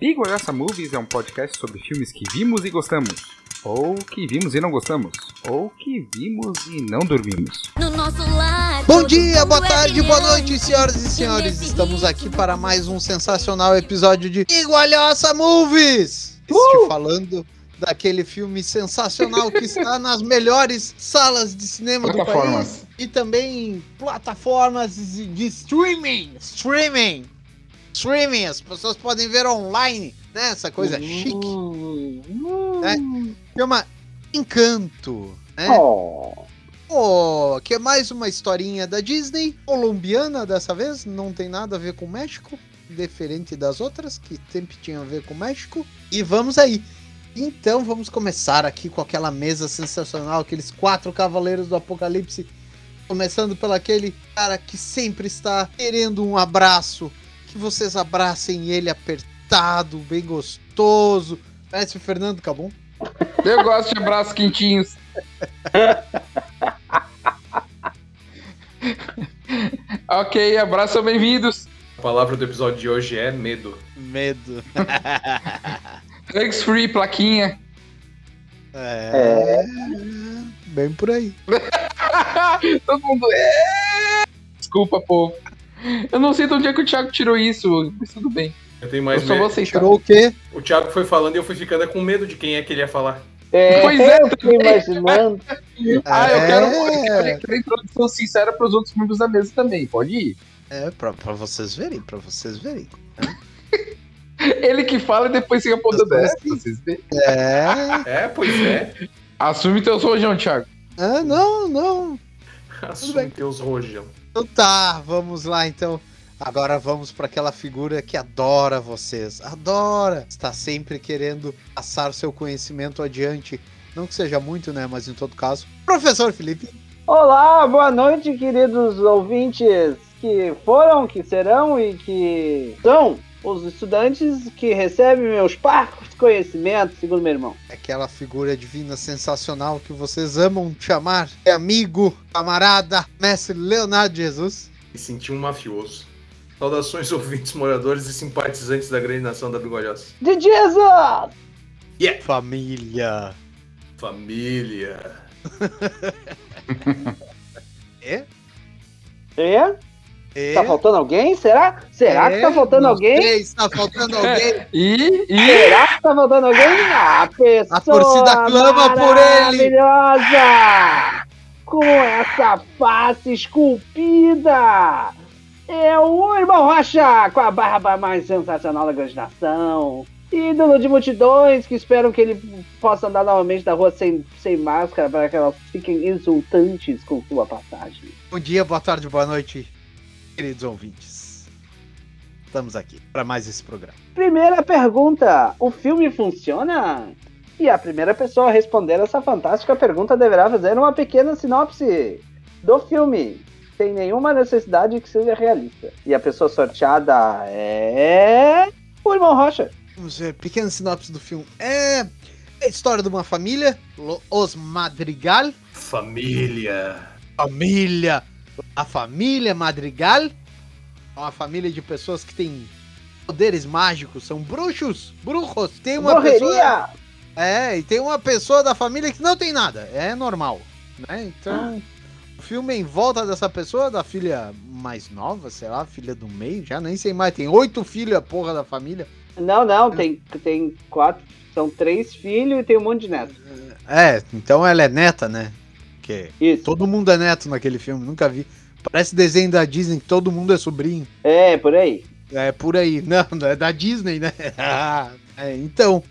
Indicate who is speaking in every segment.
Speaker 1: Bigualhaça Movies é um podcast sobre filmes que vimos e gostamos, ou que vimos e não gostamos, ou que vimos e não dormimos.
Speaker 2: No nosso lar,
Speaker 3: Bom dia, boa
Speaker 2: é
Speaker 3: tarde, boa noite, senhoras e senhores. Estamos aqui para mais um sensacional episódio de Igualhaça Movies. Estou falando daquele filme sensacional que está nas melhores salas de cinema do
Speaker 1: Plataformas.
Speaker 3: país e também em plataformas de de streaming, streaming, streaming. As pessoas podem ver online, né? Essa coisa chique. né? Chama Encanto, né?
Speaker 4: Oh,
Speaker 3: Oh, que é mais uma historinha da Disney, colombiana dessa vez, não tem nada a ver com o México, diferente das outras, que sempre tinha a ver com o México. E vamos aí. Então vamos começar aqui com aquela mesa sensacional, aqueles quatro cavaleiros do apocalipse. Começando pelo aquele cara que sempre está querendo um abraço. Que vocês abracem ele apertado, bem gostoso. Parece o Fernando Cabum.
Speaker 1: Eu gosto de abraços quentinhos. ok, abraços são bem-vindos.
Speaker 5: A palavra do episódio de hoje é medo.
Speaker 3: Medo.
Speaker 1: Hugs free, plaquinha.
Speaker 3: É. Bem por aí.
Speaker 1: Todo mundo. É... Desculpa, povo. Eu não sei de onde é que o Thiago tirou isso, mas tudo bem.
Speaker 5: Eu tenho mais
Speaker 1: eu só
Speaker 5: medo.
Speaker 1: aceitar.
Speaker 3: Tirou o quê?
Speaker 5: O Thiago foi falando e eu fui ficando com medo de quem é que ele ia falar.
Speaker 4: é,
Speaker 1: Pois é,
Speaker 4: eu fiquei imaginando.
Speaker 1: Ah, eu quero, eu quero, quero introdução sincera para os outros membros da mesa também. Pode ir.
Speaker 3: É, pra, pra vocês verem, pra vocês verem.
Speaker 1: Ele que fala e depois fica É,
Speaker 3: tô assim.
Speaker 1: vocês veem.
Speaker 3: É.
Speaker 5: É, pois é.
Speaker 1: Assume teu rojão, Thiago.
Speaker 3: Ah, não, não.
Speaker 5: Assume teus rojão.
Speaker 3: Então tá, vamos lá então. Agora vamos pra aquela figura que adora vocês. Adora. Está sempre querendo passar seu conhecimento adiante. Não que seja muito, né? Mas em todo caso. Professor Felipe.
Speaker 4: Olá, boa noite, queridos ouvintes que foram, que serão e que são os estudantes que recebem meus parcos conhecimentos, segundo meu irmão.
Speaker 3: Aquela figura divina sensacional que vocês amam chamar. É amigo, camarada, mestre Leonardo Jesus.
Speaker 5: E senti um mafioso. Saudações, ouvintes, moradores e simpatizantes da grande nação da Bigolhosa.
Speaker 4: De Jesus!
Speaker 3: Família.
Speaker 5: Família.
Speaker 3: É?
Speaker 4: É?
Speaker 3: É?
Speaker 4: Tá faltando alguém? Será? Será que tá
Speaker 3: É?
Speaker 4: faltando alguém?
Speaker 3: se tá faltando alguém.
Speaker 1: E, e
Speaker 4: Será que tá faltando alguém? A pessoa
Speaker 3: torcida clama por ele.
Speaker 4: maravilhosa! Com essa face esculpida! É o irmão Rocha, com a barba mais sensacional da grande nação. Ídolo de multidões que esperam que ele possa andar novamente na rua sem, sem máscara para que elas fiquem exultantes com sua passagem.
Speaker 3: Bom dia, boa tarde, boa noite, queridos ouvintes. Estamos aqui para mais esse programa.
Speaker 4: Primeira pergunta: o filme funciona? E a primeira pessoa a responder essa fantástica pergunta deverá fazer uma pequena sinopse do filme, sem nenhuma necessidade que seja realista. E a pessoa sorteada é. o irmão Rocha.
Speaker 3: Vamos ver, pequena sinopse do filme. É a história de uma família, os Madrigal,
Speaker 5: Família.
Speaker 3: família, a família Madrigal, é uma família de pessoas que têm poderes mágicos, são bruxos, bruxos. Tem uma pessoa,
Speaker 4: Morreria!
Speaker 3: é, e tem uma pessoa da família que não tem nada, é normal, né? Então, o filme é em volta dessa pessoa, da filha mais nova, sei lá, filha do meio, já nem sei mais, tem oito filhos a porra da família.
Speaker 4: Não, não, tem, tem quatro. São três filhos e tem um monte de netos.
Speaker 3: É, então ela é neta, né? Que
Speaker 4: Isso.
Speaker 3: todo mundo é neto naquele filme, nunca vi. Parece desenho da Disney que todo mundo é sobrinho.
Speaker 4: É, por aí.
Speaker 3: É por aí. Não, não é da Disney, né? É, então,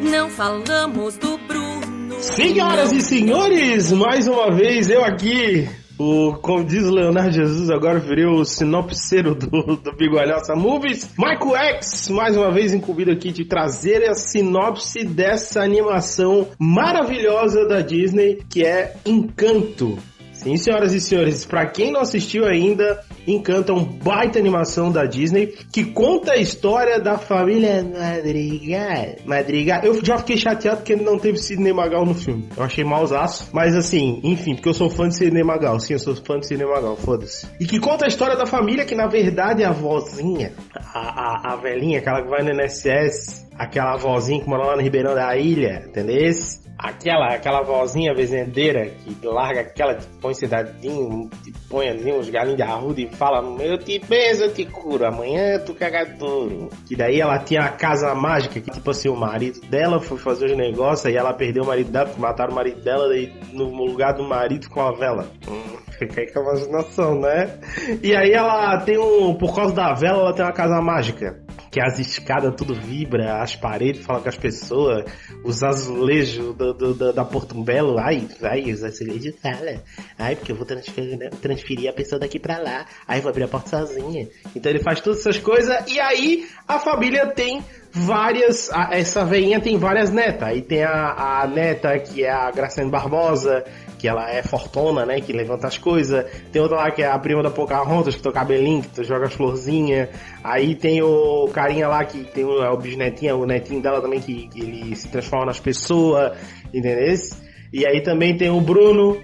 Speaker 2: Não falamos do Bruno.
Speaker 6: Senhoras e senhores, mais uma vez eu aqui, o, como diz o Leonardo Jesus, agora virei o sinopseiro do, do Bigolhosa Movies. Michael X, mais uma vez incumbido aqui de trazer a sinopse dessa animação maravilhosa da Disney, que é Encanto. Sim, senhoras e senhores, pra quem não assistiu ainda, Encanto é um baita animação da Disney que conta a história da família Madrigal. Madrigal. Eu já fiquei chateado porque não teve Sidney Magal no filme. Eu achei mausaço. Mas assim, enfim, porque eu sou fã de Sidney Magal. Sim, eu sou fã de Sidney Magal, foda-se. E que conta a história da família que na verdade é a vozinha, a, a, a velhinha, aquela que vai no NSS, aquela vozinha que mora lá no Ribeirão da Ilha, entendeu? Aquela, aquela vozinha vezendeira que larga aquela, põe cidadinho, põe ali uns galinhos de arruda e fala, eu te beijo, eu te curo, amanhã tu caga duro. Que daí ela tinha a casa mágica, que tipo assim, o marido dela foi fazer os negócios e ela perdeu o marido dela, mataram o marido dela e no lugar do marido com a vela. Hum, fica aí com a imaginação, né? E aí ela tem um, por causa da vela, ela tem uma casa mágica que as escadas tudo vibra, as paredes falam com as pessoas, os azulejos do, do, do, da Portumbelo, ai, ai, os azulejos falam, ai, porque eu vou transferir, né, transferir a pessoa daqui pra lá, aí vou abrir a porta sozinha. Então ele faz todas essas coisas, e aí a família tem várias. a- essa veinha tem várias netas. Aí tem a, a neta que é a Graciane Barbosa, que ela é fortuna, né? Que levanta as coisas. Tem outra lá que é a prima da Pocahontas, que tem o cabelinho, que tu joga as florzinhas. Aí tem o carinha lá que tem o, é o bisnetinho, o netinho dela também, que, que ele se transforma nas pessoas, entendeu? E aí também tem o Bruno.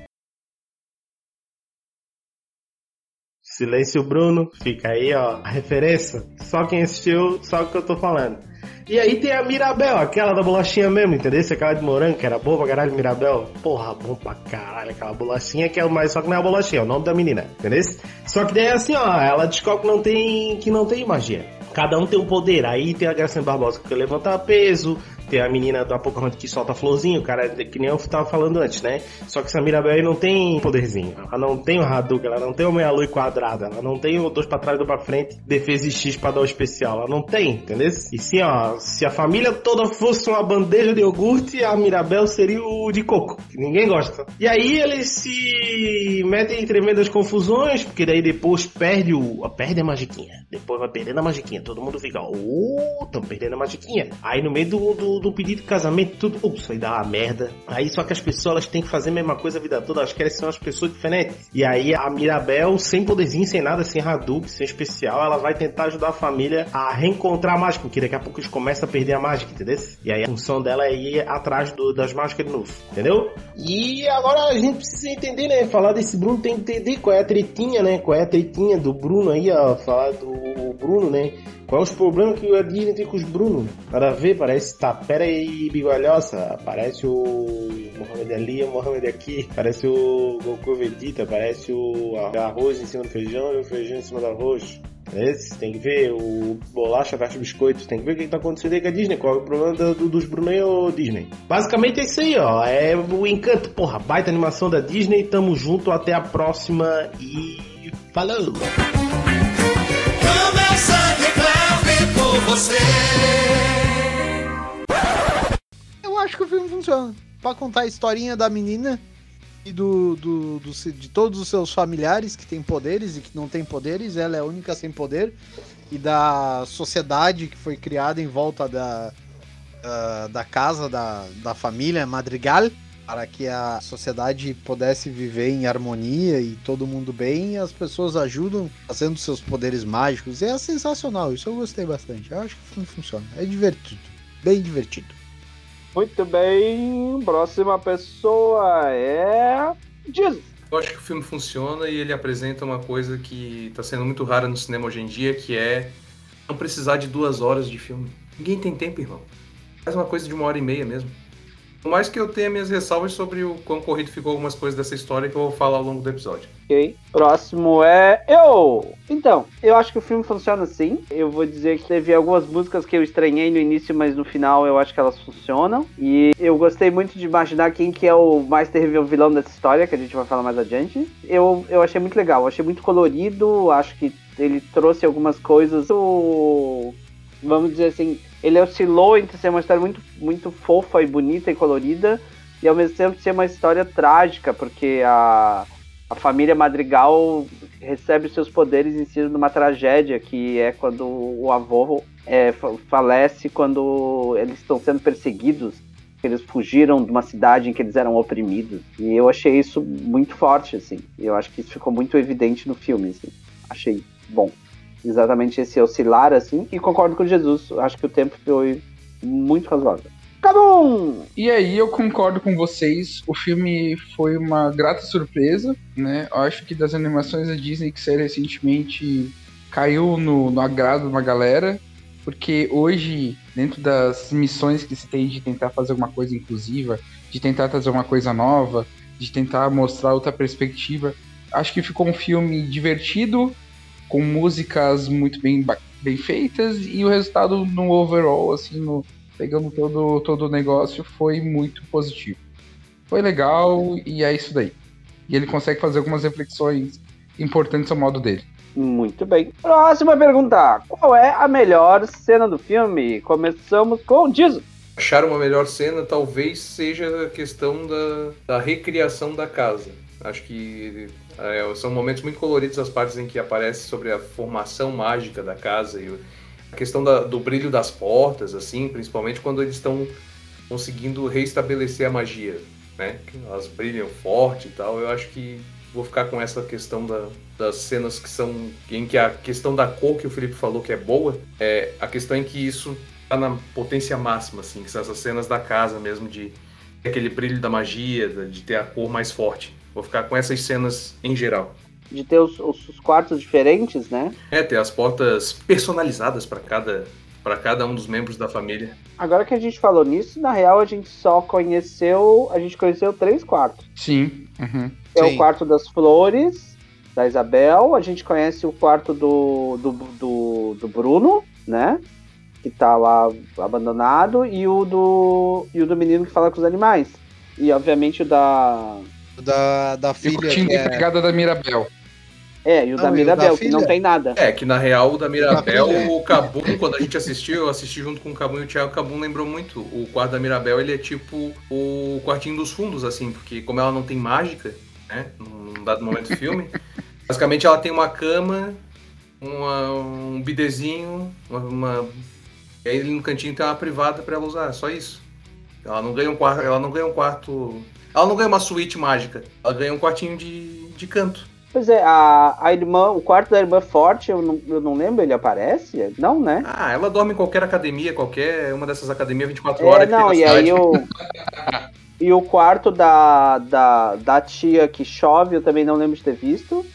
Speaker 6: Silêncio Bruno, fica aí ó, a referência. Só quem assistiu, só o que eu tô falando. E aí tem a Mirabel, aquela da bolachinha mesmo, entendeu? Aquela de morango, que era boa pra caralho, Mirabel. Porra, bom pra caralho, aquela bolachinha que é mais. Só que não é a bolachinha, é o nome da menina, entendeu? Só que daí é assim, ó, ela descobre que não tem, que não tem magia. Cada um tem um poder. Aí tem a Graciane Barbosa que levanta peso, tem a menina da Pocahontas que solta florzinho, o cara, que nem eu tava falando antes, né? Só que essa Mirabel aí não tem poderzinho. Ela não tem o Hadouken, ela não tem o meia-lua quadrada, ela não tem o dois pra trás dois pra frente, defesa e X pra dar o especial. Ela não tem, entendeu? E sim, ó, se a família toda fosse uma bandeja de iogurte, a Mirabel seria o de coco, que ninguém gosta. E aí eles se metem em tremendas confusões, porque daí depois perde o. perde a magiquinha. Depois vai perdendo a magiquinha. Todo mundo fica, ô, tão perdendo a magiquinha. Aí no meio do, do, do pedido de casamento, tudo, ups, aí dá uma merda. Aí só que as pessoas elas têm que fazer a mesma coisa a vida toda, elas querem ser umas pessoas diferentes. E aí a Mirabel, sem poderzinho, sem nada, sem Hadouken, sem especial, ela vai tentar ajudar a família a reencontrar a mágica, porque daqui a pouco eles começam a perder a mágica, entendeu? E aí a função dela é ir atrás do- das mágicas de novo, entendeu? E agora a gente precisa entender, né? Falar desse Bruno tem que entender qual é a tretinha, né? Qual é a tretinha do Bruno aí, ó. Falar do Bruno, né? Qual é os problemas que a Disney tem com os Bruno? Nada a ver, parece tapera e bigolhosa. Parece o Mohamed Ali, o Mohamed aqui. Parece o Goku Vegeta. Parece o arroz em cima do feijão e o feijão em cima do arroz. Esse, tem que ver o bolacha versus biscoito, tem que ver o que, que tá acontecendo aí com a Disney, qual é o problema do- do- dos Bruno e o Disney. Basicamente é isso aí, ó. É o encanto, porra, baita animação da Disney, tamo junto, até a próxima e falou!
Speaker 3: Eu acho que o filme funciona. Pra contar a historinha da menina e do, do, do- de todos os seus familiares que têm poderes e que não têm poderes, ela é a única sem poder. E da sociedade que foi criada em volta da, da, da casa da, da família Madrigal, para que a sociedade pudesse viver em harmonia e todo mundo bem, e as pessoas ajudam fazendo seus poderes mágicos. E é sensacional, isso eu gostei bastante. Eu acho que o filme funciona. É divertido, bem divertido.
Speaker 4: Muito bem, próxima pessoa é. Diz.
Speaker 5: Eu acho que o filme funciona e ele apresenta uma coisa que tá sendo muito rara no cinema hoje em dia, que é não precisar de duas horas de filme. Ninguém tem tempo, irmão. Faz uma coisa de uma hora e meia mesmo. Por mais que eu tenha minhas ressalvas sobre o quão corrido ficou algumas coisas dessa história que eu vou falar ao longo do episódio.
Speaker 4: Ok. Próximo é eu. Então, eu acho que o filme funciona assim. Eu vou dizer que teve algumas músicas que eu estranhei no início, mas no final eu acho que elas funcionam. E eu gostei muito de imaginar quem que é o mais terrível vilão dessa história, que a gente vai falar mais adiante. Eu, eu achei muito legal, eu achei muito colorido, acho que ele trouxe algumas coisas. O... Vamos dizer assim, ele oscilou entre ser uma história muito, muito fofa e bonita e colorida, e ao mesmo tempo ser uma história trágica, porque a a família Madrigal recebe seus poderes em cima de uma tragédia, que é quando o avô é, fa- falece quando eles estão sendo perseguidos. Eles fugiram de uma cidade em que eles eram oprimidos. E eu achei isso muito forte, assim. Eu acho que isso ficou muito evidente no filme, assim. achei bom. Exatamente esse oscilar, assim, e concordo com Jesus. Acho que o tempo foi muito razoável. Cabum!
Speaker 1: E aí eu concordo com vocês, o filme foi uma grata surpresa, né? Eu acho que das animações da Disney que saíram recentemente caiu no, no agrado de uma galera, porque hoje, dentro das missões que se tem de tentar fazer alguma coisa inclusiva, de tentar trazer uma coisa nova, de tentar mostrar outra perspectiva, acho que ficou um filme divertido, com músicas muito bem, bem feitas, e o resultado no overall, assim, no, pegando todo, todo o negócio, foi muito positivo. Foi legal e é isso daí. E ele consegue fazer algumas reflexões importantes ao modo dele.
Speaker 4: Muito bem. Próxima pergunta. Qual é a melhor cena do filme? Começamos com o Jesus.
Speaker 5: Achar uma melhor cena talvez seja a questão da, da recriação da casa. Acho que é, são momentos muito coloridos as partes em que aparece sobre a formação mágica da casa e a questão da- do brilho das portas, assim, principalmente quando eles estão conseguindo reestabelecer a magia, né? Elas brilham forte e tal. Eu acho que vou ficar com essa questão da- das cenas que são em que a questão da cor que o Felipe falou que é boa, é a questão em que isso tá na potência máxima, assim, que são essas cenas da casa mesmo, de aquele brilho da magia, de ter a cor mais forte. Vou ficar com essas cenas em geral.
Speaker 4: De ter os, os- os quartos diferentes, né?
Speaker 5: É, ter as portas personalizadas para cada, para cada um dos membros da família.
Speaker 4: Agora que a gente falou nisso, na real a gente só conheceu. A gente conheceu três quartos.
Speaker 1: Sim. Uhum.
Speaker 4: É
Speaker 3: Sim.
Speaker 4: o quarto das flores, da Isabel. A gente conhece o quarto do, do, do, do Bruno, né? Que tá lá abandonado. E o do. E o do menino que fala com os animais. E obviamente o da.
Speaker 3: Da, da
Speaker 1: E o
Speaker 3: filha.
Speaker 1: curtinho
Speaker 3: que
Speaker 1: de
Speaker 3: é-
Speaker 1: pegada da Mirabel.
Speaker 4: É, e o
Speaker 3: Não,
Speaker 4: da
Speaker 3: e o
Speaker 4: Mirabel,
Speaker 3: da
Speaker 4: que não
Speaker 3: filha?
Speaker 4: tem nada.
Speaker 5: É, que na real o da Mirabel,
Speaker 3: filha.
Speaker 5: o Cabum, quando a gente assistiu, eu assisti junto com o Cabum e o Thiago, o Cabum lembrou muito. O quarto da Mirabel, ele é tipo o quartinho dos fundos, assim, porque como ela não tem mágica, né, num dado momento do filme, basicamente ela tem uma cama, uma- um bidezinho, uma, uma- E aí no cantinho tem uma privada pra ela usar, só isso. Ela não ganha um quarto, ela não ganha um quarto... Ela não ganha uma suíte mágica, ela ganha um quartinho de, de canto.
Speaker 4: Pois é, a, a irmã, o quarto da irmã forte, eu não, eu não lembro, ele aparece? Não, né?
Speaker 5: Ah, ela dorme em qualquer academia, qualquer uma dessas academias 24
Speaker 4: É,
Speaker 5: horas
Speaker 4: não,
Speaker 5: que
Speaker 4: e
Speaker 5: tem na
Speaker 4: aí
Speaker 5: cidade.
Speaker 4: o. E o quarto da, da, da tia que chove, eu também não lembro de ter visto.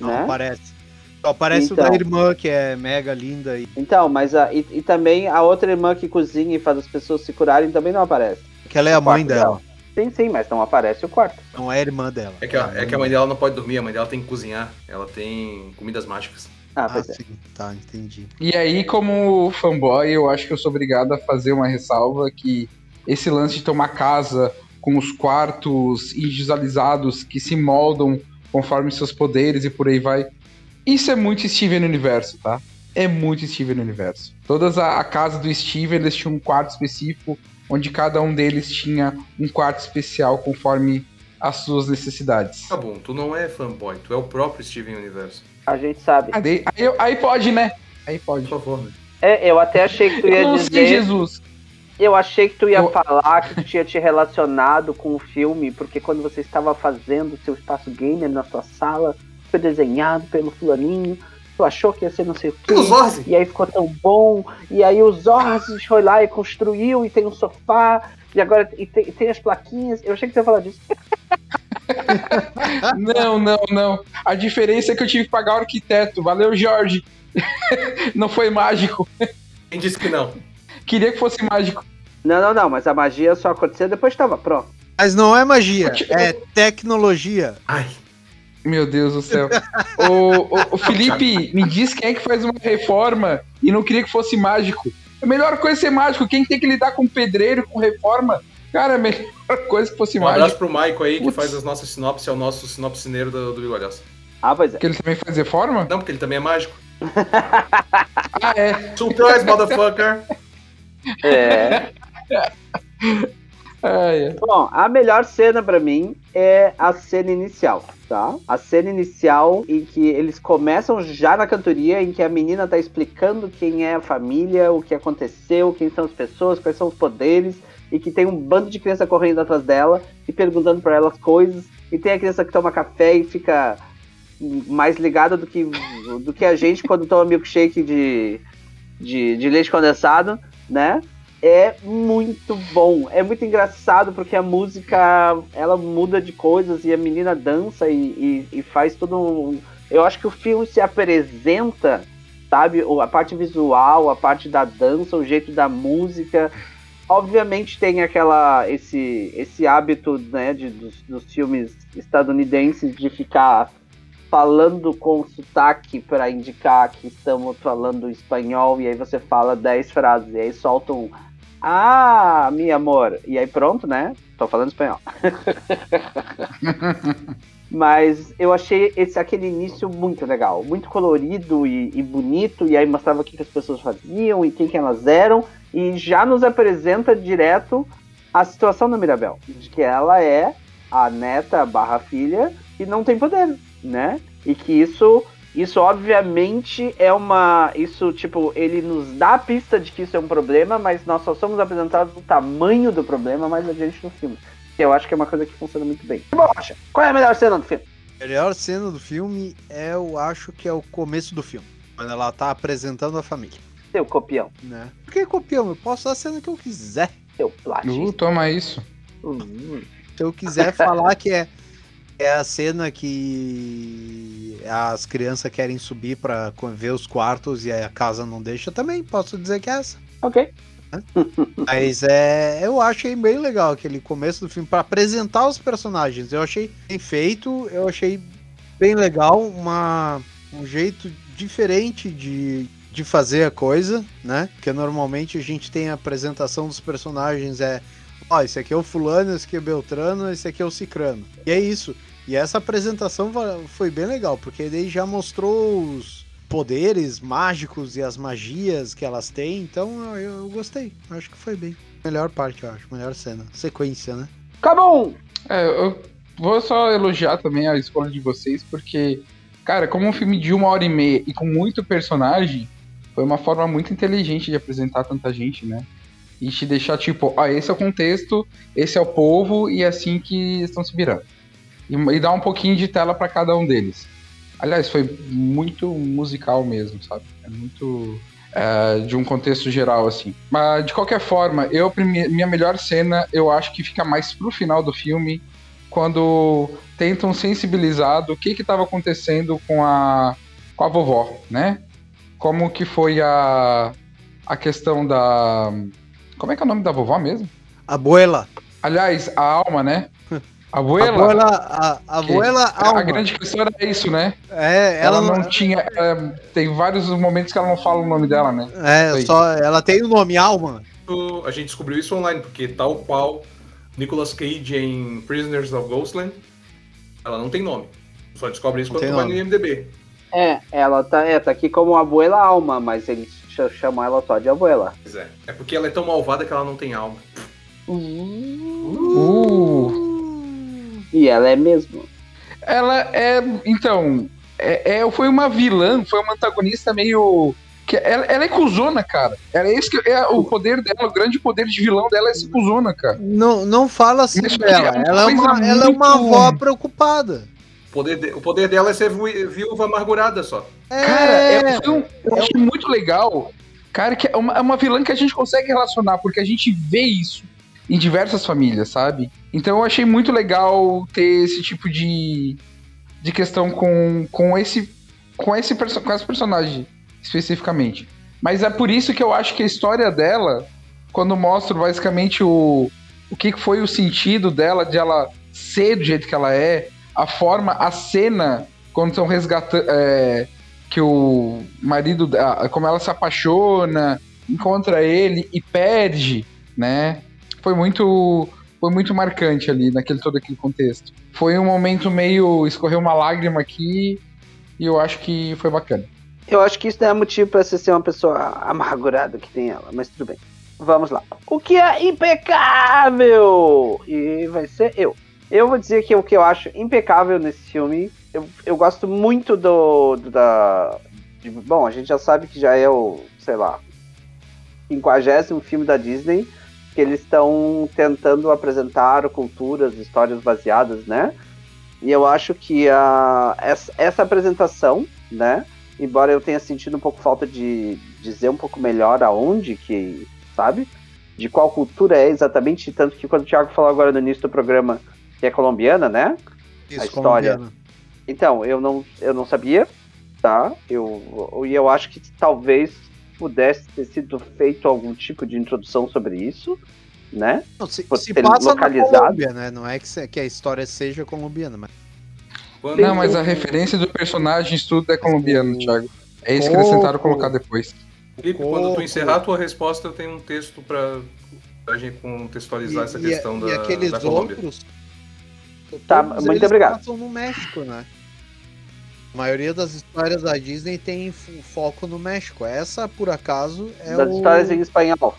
Speaker 3: Não
Speaker 4: né?
Speaker 3: aparece. Só aparece
Speaker 4: Então.
Speaker 3: o da irmã, que é mega linda. E...
Speaker 4: Então, mas a, e, e também a outra irmã que cozinha e faz as pessoas se curarem também não aparece.
Speaker 3: Que ela é a mãe
Speaker 4: quarto
Speaker 3: dela.
Speaker 4: Sim, sim, mas não aparece o quarto.
Speaker 3: Não é a irmã dela.
Speaker 5: É que, a, é que a mãe dela não pode dormir, a mãe dela tem que cozinhar. Ela tem comidas mágicas.
Speaker 4: Ah,
Speaker 3: Ah,
Speaker 4: é.
Speaker 3: sim. Tá, entendi.
Speaker 1: E aí, como fanboy, eu acho que eu sou obrigado a fazer uma ressalva que esse lance de ter uma casa com os quartos individualizados que se moldam conforme seus poderes e por aí vai. Isso é muito Steven Universo, tá? É muito Steven Universo. Todas a, a casa do Steven, eles tinham um quarto específico, onde cada um deles tinha um quarto especial conforme as suas necessidades.
Speaker 5: Tá bom, tu não é fanboy, tu é o próprio Steven Universo.
Speaker 4: A gente sabe.
Speaker 1: Aí, aí, aí pode, né? Aí pode.
Speaker 5: Por favor, né?
Speaker 4: É, eu até achei que tu ia
Speaker 1: Eu não sei,
Speaker 4: dizer.
Speaker 1: Jesus.
Speaker 4: Eu achei que tu ia
Speaker 1: Eu-
Speaker 4: falar que tu tinha te relacionado com o filme, porque quando você estava fazendo o seu espaço gamer na sua sala, foi desenhado pelo fulaninho, tu achou que ia ser não sei o quê.
Speaker 5: Pelo Zorzi!
Speaker 4: E aí ficou tão bom. E aí o Zorzi foi lá e construiu e tem um sofá. E agora e tem, e tem as plaquinhas. Eu achei que você ia falar disso.
Speaker 1: Não, não, não. A diferença é que eu tive que pagar o arquiteto. Valeu, Jorge. não foi mágico.
Speaker 5: Quem disse que não?
Speaker 1: Queria que fosse mágico.
Speaker 4: Não, não, não, mas a magia só aconteceu depois que tava pronto.
Speaker 3: Mas não é magia,
Speaker 1: Tipo-
Speaker 3: é tecnologia.
Speaker 5: Ai,
Speaker 1: Meu Deus do céu. o, o- o Felipe me diz quem é que faz uma reforma e não queria que fosse mágico. A melhor coisa é ser mágico. Quem tem que lidar com pedreiro, com reforma? Cara, a melhor coisa é que fosse
Speaker 5: um
Speaker 1: mágico.
Speaker 5: abraço pro Maico aí, que
Speaker 1: Putz.
Speaker 5: faz as nossas sinopses, é o nosso sinopsineiro do, do Bigodalça.
Speaker 4: Ah, pois é.
Speaker 1: Que ele também faz reforma?
Speaker 5: Não, porque ele também é mágico.
Speaker 1: Ah, é.
Speaker 5: Surprise, motherfucker!
Speaker 4: É.
Speaker 1: É.
Speaker 4: Bom, a melhor cena pra mim é a cena inicial, tá? A cena inicial em que eles começam já na cantoria, em que a menina tá explicando quem é a família, o que aconteceu, quem são as pessoas, quais são os poderes, e que tem um bando de criança correndo atrás dela e perguntando pra ela as coisas, e tem a criança que toma café e fica mais ligada do que, do que a gente quando toma milkshake de, de, de leite condensado, né? É muito bom, é muito engraçado porque a música ela muda de coisas e a menina dança e, e, e faz todo um. Eu acho que o filme se apresenta, sabe? A parte visual, a parte da dança, o jeito da música, obviamente tem aquela esse esse hábito né de, dos, dos filmes estadunidenses de ficar falando com sotaque para indicar que estamos falando espanhol e aí você fala 10 frases e aí solta um ah, meu amor, e aí pronto, né? Tô falando espanhol. Mas eu achei esse aquele início muito legal, muito colorido e, e, bonito, e aí mostrava o que, que as pessoas faziam e quem que elas eram, e já nos apresenta direto a situação da Mirabel, de que ela é a neta barra filha e não tem poder, né? E que isso, isso obviamente é uma, isso tipo, ele nos dá a pista de que isso é um problema, mas nós só somos apresentados do tamanho do problema mais adiante no filme. Que eu acho que é uma coisa que funciona muito bem. Rocha, qual é a melhor cena do filme?
Speaker 3: A melhor cena do filme é, eu acho que é o começo do filme. Quando ela tá apresentando a família.
Speaker 4: Seu copião.
Speaker 3: Né? Por que copião? Eu posso dar a cena que eu quiser.
Speaker 4: Seu plástico.
Speaker 1: Uh, toma isso.
Speaker 4: Uhum.
Speaker 3: Se eu quiser falar que é, é a cena que as crianças querem subir pra ver os quartos e a casa não deixa, também posso dizer que é essa.
Speaker 4: Ok.
Speaker 3: Mas é, eu achei bem legal aquele começo do filme para apresentar os personagens. Eu achei bem feito, eu achei bem legal, uma, um jeito diferente de, de fazer a coisa, né? Porque normalmente a gente tem a apresentação dos personagens é, ó, oh, esse aqui é o fulano, esse aqui é o Beltrano, esse aqui é o Cicrano. E é isso. E essa apresentação foi bem legal, porque daí já mostrou os poderes mágicos e as magias que elas têm, então eu, eu gostei. Acho que foi bem. Melhor parte, eu acho. Melhor cena. Sequência, né?
Speaker 4: Acabou!
Speaker 1: É, eu vou só elogiar também a escolha de vocês, porque, cara, como um filme de uma hora e meia e com muito personagem, foi uma forma muito inteligente de apresentar tanta gente, né? E te deixar tipo, ah, esse é o contexto, esse é o povo e é assim que estão se virando. E, e dar um pouquinho de tela para cada um deles. Aliás, foi muito musical mesmo, sabe? É muito. É, de um contexto geral, assim. Mas, de qualquer forma, eu minha melhor cena, eu acho que fica mais pro final do filme, quando tentam sensibilizar do que que estava acontecendo com a, com a vovó, né? Como que foi a, a questão da... Como é que é o nome da vovó mesmo?
Speaker 3: Abuela.
Speaker 1: Aliás, a alma, né?
Speaker 3: Abuela. Abuela, a, abuela
Speaker 1: a, a grande questão era isso, né?
Speaker 3: É,
Speaker 1: ela, ela não, não tinha. É, tem vários momentos que ela não fala o nome dela, né?
Speaker 3: É, só ela tem o nome Alma.
Speaker 5: A gente descobriu isso online, porque tal qual Nicolas Cage em Prisoners of Ghostland, ela não tem nome. Só descobre isso não quando tu vai no IMDB.
Speaker 4: É, ela tá, é, tá aqui como Abuela Alma, mas eles chamam ela só de Abuela.
Speaker 5: Pois é. É porque ela é tão malvada que ela não tem alma.
Speaker 1: Uh. uh.
Speaker 4: E ela é mesmo.
Speaker 1: Ela é. Então. É, é, foi uma vilã, foi uma antagonista meio. Que ela, ela é cuzona, cara. Ela é esse que é o poder dela, o grande poder de vilão dela é ser cuzona, cara.
Speaker 3: Não, não fala assim Mas dela. É ela, é uma, ela é uma avó preocupada.
Speaker 5: O poder, de, o poder dela é ser viúva amargurada só.
Speaker 1: É, cara, é, eu, eu acho muito legal. Cara, que é uma, é uma vilã que a gente consegue relacionar, porque a gente vê isso em diversas famílias, sabe? Então eu achei muito legal ter esse tipo de, de questão com, com esse com esse com esse personagem especificamente. Mas é por isso que eu acho que a história dela, quando mostra basicamente o, o que foi o sentido dela, de ela ser do jeito que ela é, a forma, a cena, quando estão resgatando. É, que o marido, como ela se apaixona, encontra ele e perde, né? foi muito foi muito marcante ali naquele todo aquele contexto. Foi um momento meio escorreu uma lágrima aqui e eu acho que foi bacana.
Speaker 4: Eu acho que isso não é motivo para você ser uma pessoa amargurada que tem ela, mas tudo bem. Vamos lá. O que é impecável? E vai ser eu. Eu vou dizer que o que eu acho impecável nesse filme, eu, eu gosto muito do, do da. De, bom, a gente já sabe que já é o, sei lá, 50 filme da Disney que eles estão tentando apresentar culturas, histórias baseadas, né? E eu acho que a, essa, essa apresentação, né? Embora eu tenha sentido um pouco falta de dizer um pouco melhor aonde que, sabe? De qual cultura é exatamente, tanto que quando o Thiago falou agora no início do programa que é colombiana, né?
Speaker 3: Isso,
Speaker 4: história.
Speaker 3: colombiana.
Speaker 4: Então, eu não, eu não sabia, tá? Eu, e eu acho que talvez pudesse ter sido feito algum tipo de introdução sobre isso, né?
Speaker 3: Não, se,
Speaker 4: Pode
Speaker 3: se
Speaker 4: ser
Speaker 3: passa
Speaker 4: localizado.
Speaker 3: na Colômbia, né? Não é que, se- que a história seja colombiana, mas
Speaker 5: Quando-
Speaker 1: Não, mas a referência do personagem tudo é colombiano, Thiago. É isso que eles tentaram colocar depois.
Speaker 5: Felipe, quando tu encerrar a tua resposta, eu tenho um texto pra, pra gente contextualizar essa questão
Speaker 3: e,
Speaker 5: da,
Speaker 3: e aqueles
Speaker 5: da Colômbia.
Speaker 3: outros.
Speaker 4: Tá, muito
Speaker 3: eles
Speaker 4: obrigado.
Speaker 3: passam no México, né? A maioria das histórias da Disney tem fo- foco no México. Essa, por acaso, é
Speaker 4: das
Speaker 3: o...
Speaker 4: histórias em espanhol.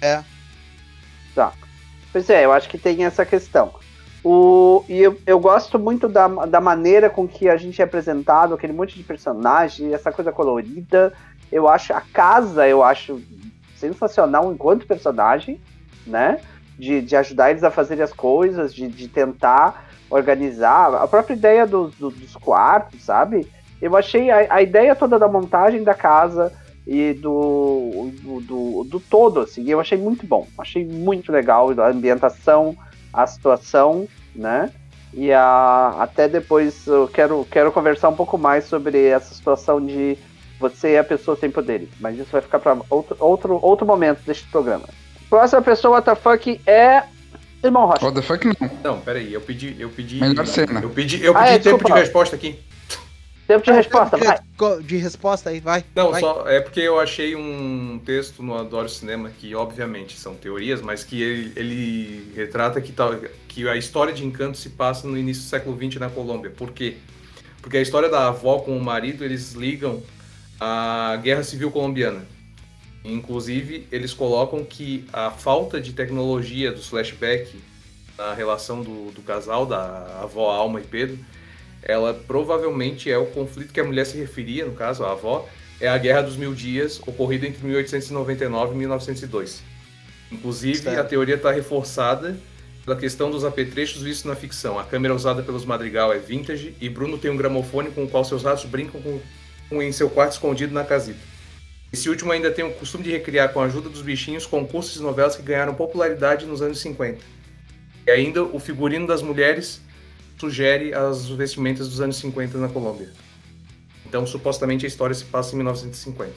Speaker 3: É.
Speaker 4: Tá. Pois é, eu acho que tem essa questão. O, e eu, eu gosto muito da, da maneira com que a gente é apresentado, aquele monte de personagem, essa coisa colorida. Eu acho a casa, eu acho sensacional enquanto personagem, né? De, de ajudar eles a fazerem as coisas, de, de tentar organizar. A própria ideia dos, do- dos quartos, sabe? Eu achei a, a ideia toda da montagem da casa e do, do, do, do todo, assim, eu achei muito bom. Achei muito legal a ambientação, a situação, né? E a, até depois eu quero, quero conversar um pouco mais sobre essa situação de você é a pessoa sem poderes. Mas isso vai ficar para outro, outro, outro momento deste programa. Próxima pessoa, fuck, é Irmão Rocha.
Speaker 1: What the fuck não.
Speaker 5: Não, peraí, eu pedi. Eu pedi.
Speaker 1: Melhor cena.
Speaker 5: Eu pedi, eu
Speaker 4: Ah,
Speaker 5: pedi
Speaker 4: é,
Speaker 5: tempo
Speaker 4: desculpa.
Speaker 5: de resposta aqui.
Speaker 4: Tempo de resposta,
Speaker 3: de,
Speaker 4: vai.
Speaker 3: de resposta aí, vai.
Speaker 5: Não,
Speaker 3: vai.
Speaker 5: só é porque eu achei um texto no Adoro Cinema que, obviamente, são teorias, mas que ele, ele retrata que, tal, que a história de Encanto se passa no início do século XX na Colômbia. Por quê? Porque a história da avó com o marido, eles ligam à Guerra Civil Colombiana. Inclusive, eles colocam que a falta de tecnologia dos flashbacks na relação do, do casal, da avó Alma e Pedro, ela provavelmente é o conflito que a mulher se referia, no caso, a avó, é a Guerra dos Mil Dias, ocorrida entre 1899 e 1902. Inclusive,
Speaker 3: Certo.
Speaker 5: a teoria está reforçada pela questão dos apetrechos vistos na ficção. A câmera usada pelos Madrigal é vintage e Bruno tem um gramofone com o qual seus ratos brincam com, com em seu quarto escondido na casita. Esse último ainda tem o costume de recriar, com a ajuda dos bichinhos, concursos e novelas que ganharam popularidade nos anos 50. E ainda o figurino das mulheres sugere as vestimentas dos anos 50 na Colômbia. Então, supostamente, a história se passa em 1950.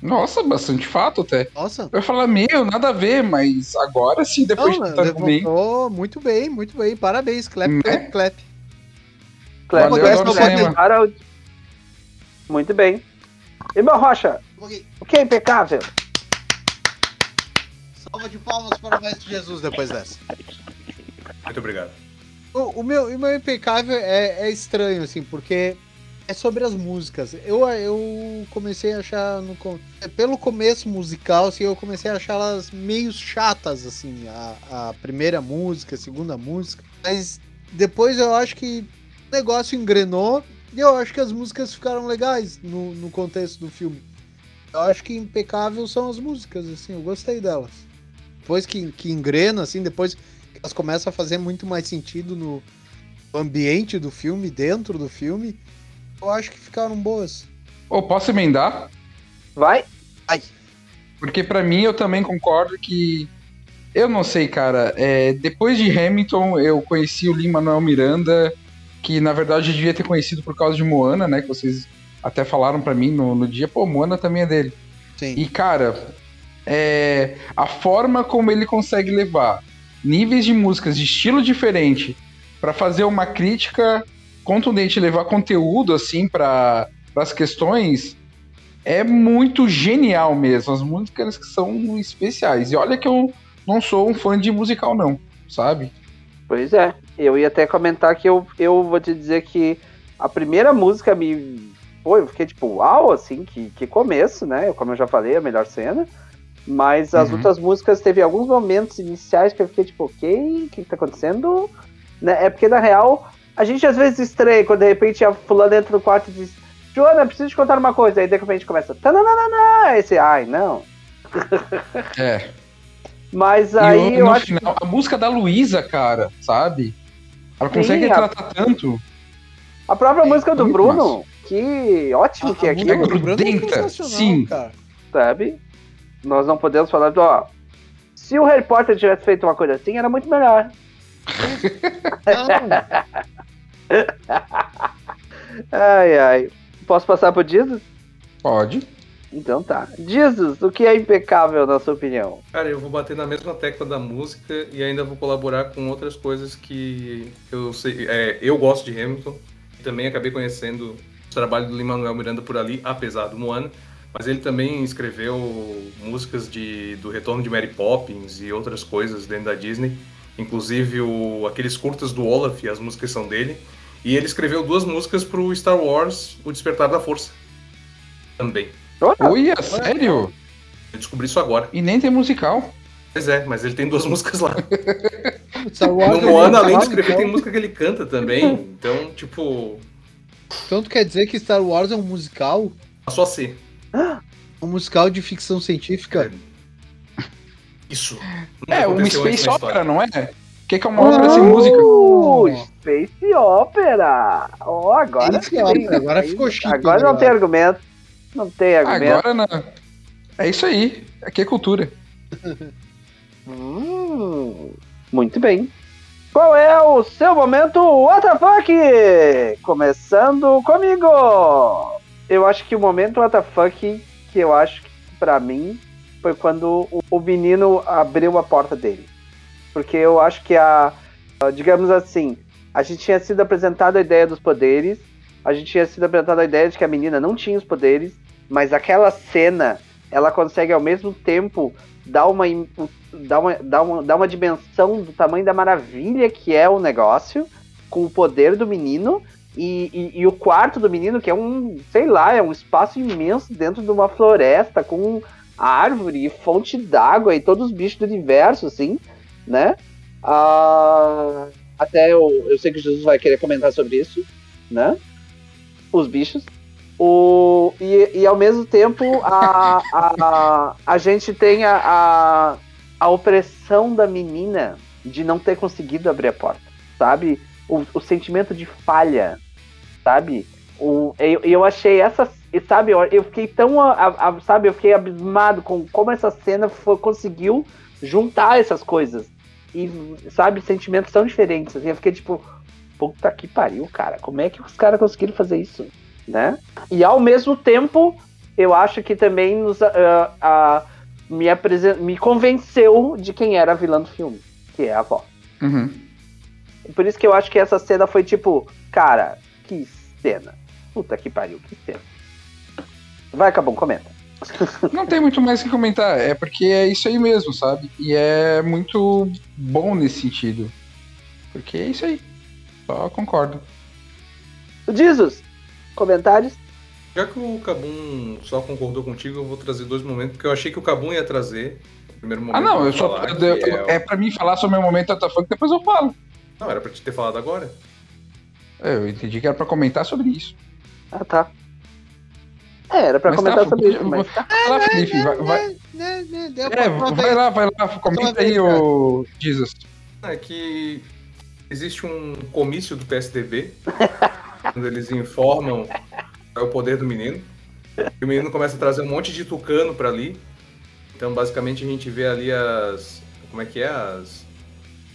Speaker 1: Nossa, bastante fato até.
Speaker 3: Nossa.
Speaker 1: Eu ia falar, meu, nada a ver, mas agora sim, depois
Speaker 3: Não,
Speaker 1: de tanto bem.
Speaker 3: levantou muito bem, muito bem. Parabéns, clap,
Speaker 1: Né?
Speaker 3: clap, clap.
Speaker 4: Cleber,
Speaker 1: Valeu,
Speaker 4: Muito bem. Irmão Rocha, o que é impecável?
Speaker 3: Salva de palmas para o Mestre Jesus depois dessa.
Speaker 5: Muito obrigado.
Speaker 3: O, o meu, o meu impecável é, é estranho, assim, porque é sobre as músicas. Eu, eu comecei a achar, no, é, pelo começo musical, assim, eu comecei a achar elas meio chatas, assim, a, a primeira música, a segunda música. Mas depois eu acho que o negócio engrenou e eu acho que as músicas ficaram legais no, no contexto do filme. Eu acho que impecável são as músicas, assim, eu gostei delas. Depois que, que engrena, assim, depois que elas começam a fazer muito mais sentido no ambiente do filme, dentro do filme, eu acho que ficaram boas.
Speaker 1: Ô, posso emendar?
Speaker 4: Vai?
Speaker 1: Porque pra mim eu também concordo que. Eu não sei, cara. é, depois de Hamilton, eu conheci o Lin-Manuel Miranda, que na verdade eu devia ter conhecido por causa de Moana, né? Que vocês até falaram pra mim no, no dia. Pô, Moana também é dele.
Speaker 3: Sim.
Speaker 1: E, cara, é, a forma como ele consegue levar níveis de músicas de estilo diferente pra fazer uma crítica contundente, levar conteúdo assim para as questões é muito genial mesmo. As músicas que são especiais. E olha que eu não sou um fã de musical, não, sabe?
Speaker 4: Pois é. Eu ia até comentar que eu, eu vou te dizer que a primeira música me. Pô, eu fiquei tipo, uau, assim, que, que começo, né? Como eu já falei, a melhor cena. Mas as
Speaker 1: Uhum.
Speaker 4: outras músicas teve alguns momentos iniciais que eu fiquei tipo, ok, o que, que tá acontecendo? Né? É porque na real, a gente às vezes estranha quando de repente a fulana entra no quarto e diz, Joana, preciso te contar uma coisa. Aí de repente começa, tananana, aí você, ai, não.
Speaker 1: É.
Speaker 4: Mas aí eu
Speaker 1: no
Speaker 4: acho
Speaker 1: final, a música da Luísa, cara, sabe? Ela consegue
Speaker 4: Sim, a-
Speaker 1: tratar tanto.
Speaker 4: A própria
Speaker 3: É,
Speaker 4: música do Bruno, que ótimo
Speaker 3: A-
Speaker 4: que é aquilo,
Speaker 3: é
Speaker 1: grudenta,
Speaker 3: sensacional,
Speaker 1: sim.
Speaker 3: cara.
Speaker 4: sabe? Nós não podemos falar do, ó. Se o Harry Potter tivesse feito uma coisa assim, era muito melhor. Ai, ai. Posso passar pro Jesus?
Speaker 1: Pode.
Speaker 4: Então tá. Jesus, o que é impecável na sua opinião?
Speaker 5: Cara, eu vou bater na mesma tecla da música e ainda vou colaborar com outras coisas que eu sei. é, eu gosto de Hamilton. Também acabei conhecendo trabalho do Lin-Manuel Miranda por ali, apesar do Moana. Mas ele também escreveu músicas de, do Retorno de Mary Poppins e outras coisas dentro da Disney. Inclusive o, aqueles curtas do Olaf, as músicas são dele. E ele escreveu duas músicas pro Star Wars, O Despertar da Força. Também.
Speaker 4: Olha,
Speaker 1: Olha, sério?
Speaker 5: Eu descobri isso agora.
Speaker 1: E nem tem musical.
Speaker 5: Pois é, mas ele tem duas músicas lá.
Speaker 3: Star Wars
Speaker 5: No
Speaker 3: é
Speaker 5: Moana, além de escrever,
Speaker 3: então-
Speaker 5: tem música que ele canta também. Então, tipo,
Speaker 3: Então tu quer dizer que Star Wars é um musical?
Speaker 5: só ser.
Speaker 3: Um musical de ficção científica?
Speaker 5: Isso. Nunca
Speaker 1: É, uma space opera, não é? O que, que é uma ópera sem música?
Speaker 4: Uh, Space Opera! Ó, agora
Speaker 3: Space
Speaker 4: sim.
Speaker 3: Opera, agora ficou chique,
Speaker 4: Agora não
Speaker 3: né,
Speaker 4: tem argumento. Não tem argumento.
Speaker 1: Agora não. É isso aí. Aqui é cultura.
Speaker 4: Hum, muito bem. Qual é o seu momento WTF? Começando comigo! Eu acho que o momento WTF que eu acho que pra mim foi quando o, menino abriu a porta dele. Porque eu acho que a- Digamos assim, a gente tinha sido apresentado a ideia dos poderes, a gente tinha sido apresentado a ideia de que a menina não tinha os poderes, mas aquela cena ela consegue ao mesmo tempo dar uma, dar uma, dar uma, dar uma dimensão do tamanho da maravilha que é o negócio, com o poder do menino, e, e, e o quarto do menino, que é um, sei lá, é um espaço imenso dentro de uma floresta, com árvore, e fonte d'água e todos os bichos do universo, assim, né? Ah, até eu, eu sei que Jesus vai querer comentar sobre isso, né? Os bichos. O, e, e ao mesmo tempo a, a, a gente tem a, a, a opressão da menina de não ter conseguido abrir a porta, sabe? O, o sentimento de falha, sabe? O, eu, eu achei essa, sabe? Eu, eu fiquei tão, a- a- sabe? Eu fiquei abismado com como essa cena foi, conseguiu juntar essas coisas e, sabe? Sentimentos tão diferentes. Assim, eu fiquei tipo, puta que pariu, cara. Como é que os caras conseguiram fazer isso, né? E ao mesmo tempo, eu acho que também nos, ah, ah, me, me convenceu de quem era a vilã do filme, que é a avó.
Speaker 1: Uhum.
Speaker 4: Por isso que eu acho que essa cena foi tipo, cara, que cena. Puta que pariu, que cena. Vai, Cabum, comenta.
Speaker 1: Não tem muito mais o que comentar. É porque é isso aí mesmo, sabe? E é muito bom nesse sentido. Porque é isso aí. Só concordo.
Speaker 4: Jesus, comentários?
Speaker 5: Já que o Kabum só concordou contigo, eu vou trazer dois momentos, porque eu achei que o Kabum ia trazer. O primeiro momento
Speaker 1: Ah, não, eu só. eu- eu-
Speaker 5: é...
Speaker 1: é pra mim falar sobre o meu momento WTF, depois eu falo.
Speaker 5: Não, era pra te ter falado agora.
Speaker 1: É, Eu entendi que era pra comentar sobre isso.
Speaker 4: Ah, tá. É, era pra
Speaker 1: Mas
Speaker 4: comentar
Speaker 1: tá,
Speaker 4: sobre isso, mas tá.
Speaker 1: Vai lá, Felipe. Vai, vai-
Speaker 3: Né, né,
Speaker 1: é, vai lá, vai lá. Comenta aí, o Jesus.
Speaker 5: É que existe um comício do PSDB, eles informam qual é o poder do menino. E o menino começa a trazer um monte de tucano pra ali. Então, basicamente, a gente vê ali as. Como é que é? As.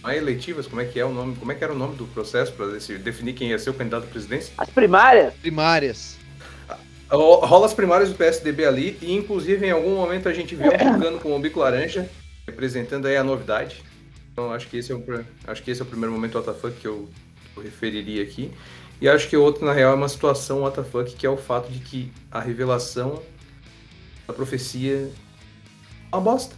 Speaker 5: Não é eletivas, como é que é o nome? Como é que era o nome do processo para definir quem ia ser o candidato à presidência?
Speaker 4: As primárias?
Speaker 3: Primárias.
Speaker 5: Ro- Rola as primárias do PSDB ali e, inclusive, em algum momento a gente vê um tucano com o bico laranja, representando aí a novidade. Então, acho que esse é o, acho que esse é o primeiro momento WTF que eu, eu referiria aqui. E acho que outro, na real, é uma situação WTF, que é o fato de que a revelação da profecia é uma bosta.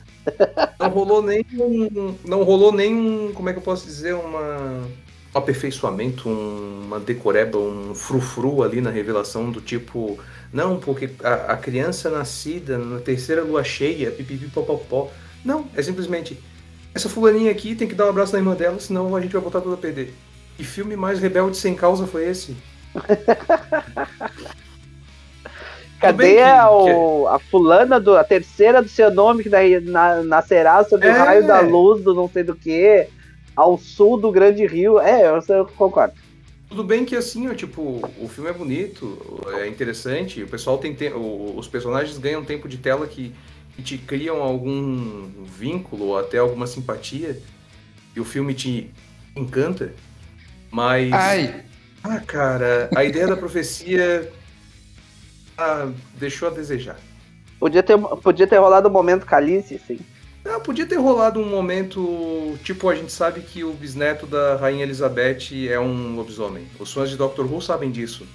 Speaker 5: Não rolou nem um, não rolou nem um, como é que eu posso dizer, uma um aperfeiçoamento, um- uma decoreba, um frufru ali na revelação do tipo, não, porque a, a criança nascida na terceira lua cheia, pipipi popopó. Não, é simplesmente, essa fulaninha aqui tem que dar um abraço na irmã dela, senão a gente vai botar tudo a perder. Que filme mais rebelde sem causa foi esse?
Speaker 4: Cadê
Speaker 5: que-
Speaker 4: a, o- a fulana, do, a terceira do seu nome, que daí na- nascerá sob
Speaker 5: É.
Speaker 4: o raio da luz do não sei do que? ao sul do Grande Rio. É, eu, eu concordo.
Speaker 5: Tudo bem que assim, ó, tipo, o filme é bonito, é interessante, o pessoal tem te... os personagens ganham tempo de tela que, que te criam algum vínculo ou até alguma simpatia e o filme te encanta, mas
Speaker 1: Ai,
Speaker 5: ah, cara, a ideia da profecia ah, deixou a desejar.
Speaker 4: Podia ter, podia ter rolado o momento Calice, sim.
Speaker 5: Ah, podia ter rolado um momento, tipo, a gente sabe que o bisneto da Rainha Elizabeth é um lobisomem. Os fãs de Doctor Who sabem disso.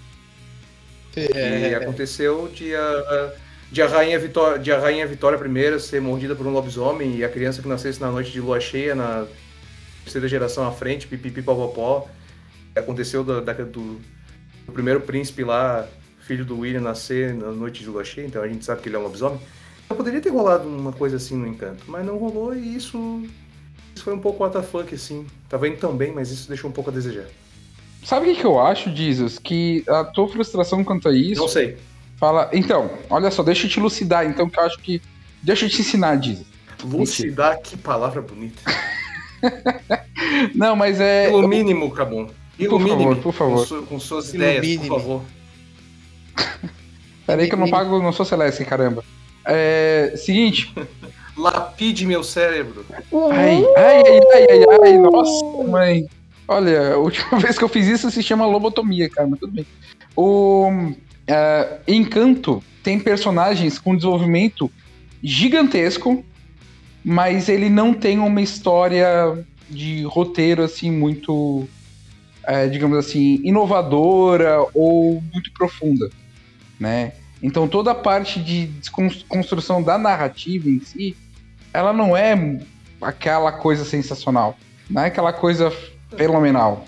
Speaker 5: E aconteceu de a, de a Rainha Vitória, de a Rainha Vitória I ser mordida por um lobisomem e a criança que nascesse na noite de lua cheia, na terceira geração à frente, pipipi popopó. Aconteceu da, da- do, do primeiro príncipe lá, filho do William, nascer na noite de lua cheia, então a gente sabe que ele é um lobisomem. Poderia ter rolado uma coisa assim no encanto, mas não rolou e isso, isso foi um pouco WTF, assim. Tava indo tão bem, mas isso deixou um pouco a desejar.
Speaker 1: sabe o que, que eu acho, Jesus? Que a tua frustração quanto a isso.
Speaker 5: Não sei.
Speaker 1: Fala. Então, olha só, deixa eu te elucidar, então, que eu acho que. Deixa eu te ensinar, Jesus.
Speaker 5: Lucidar, que palavra bonita.
Speaker 1: Não, mas é.
Speaker 5: Pelo mínimo, Cabum. Pelo
Speaker 1: Por favor,
Speaker 5: mínimo.
Speaker 1: por favor.
Speaker 5: Com, su- com suas ideias, por favor.
Speaker 1: Peraí que eu não pago, não sou Celeste, caramba. É. Seguinte.
Speaker 5: Lapide meu cérebro.
Speaker 1: Ai, ai, ai, ai, ai, ai, nossa, mãe. Olha, a última vez que eu fiz isso se chama lobotomia, cara, mas tudo bem. O é, Encanto tem personagens com desenvolvimento gigantesco, mas ele não tem uma história de roteiro assim muito, é, digamos assim, inovadora ou muito profunda, né? Então toda a parte de desconstrução da narrativa em si, ela não é aquela coisa sensacional, não é aquela coisa fenomenal,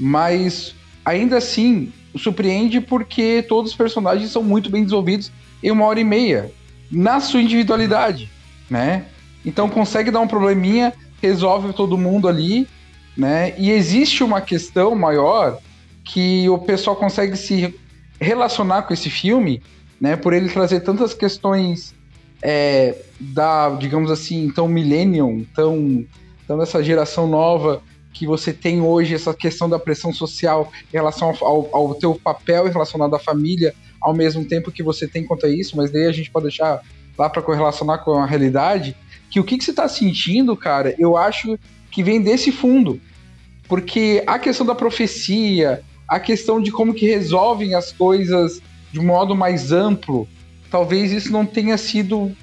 Speaker 1: mas ainda assim surpreende porque todos os personagens são muito bem desenvolvidos em uma hora e meia na sua individualidade, né? Então consegue dar um probleminha, resolve todo mundo ali, né? E existe uma questão maior que o pessoal consegue se relacionar com esse filme, né? Por ele trazer tantas questões é, da, digamos assim, tão millennium, tão, tão dessa geração nova que você tem hoje essa questão da pressão social em relação ao, ao, teu papel relacionado à família, ao mesmo tempo que você tem quanto a isso, mas daí a gente pode deixar lá para correlacionar com a realidade, que o que, que você está sentindo, cara, eu acho que vem desse fundo. Porque a questão da profecia, a questão de como que resolvem as coisas de modo mais amplo, talvez isso não tenha sido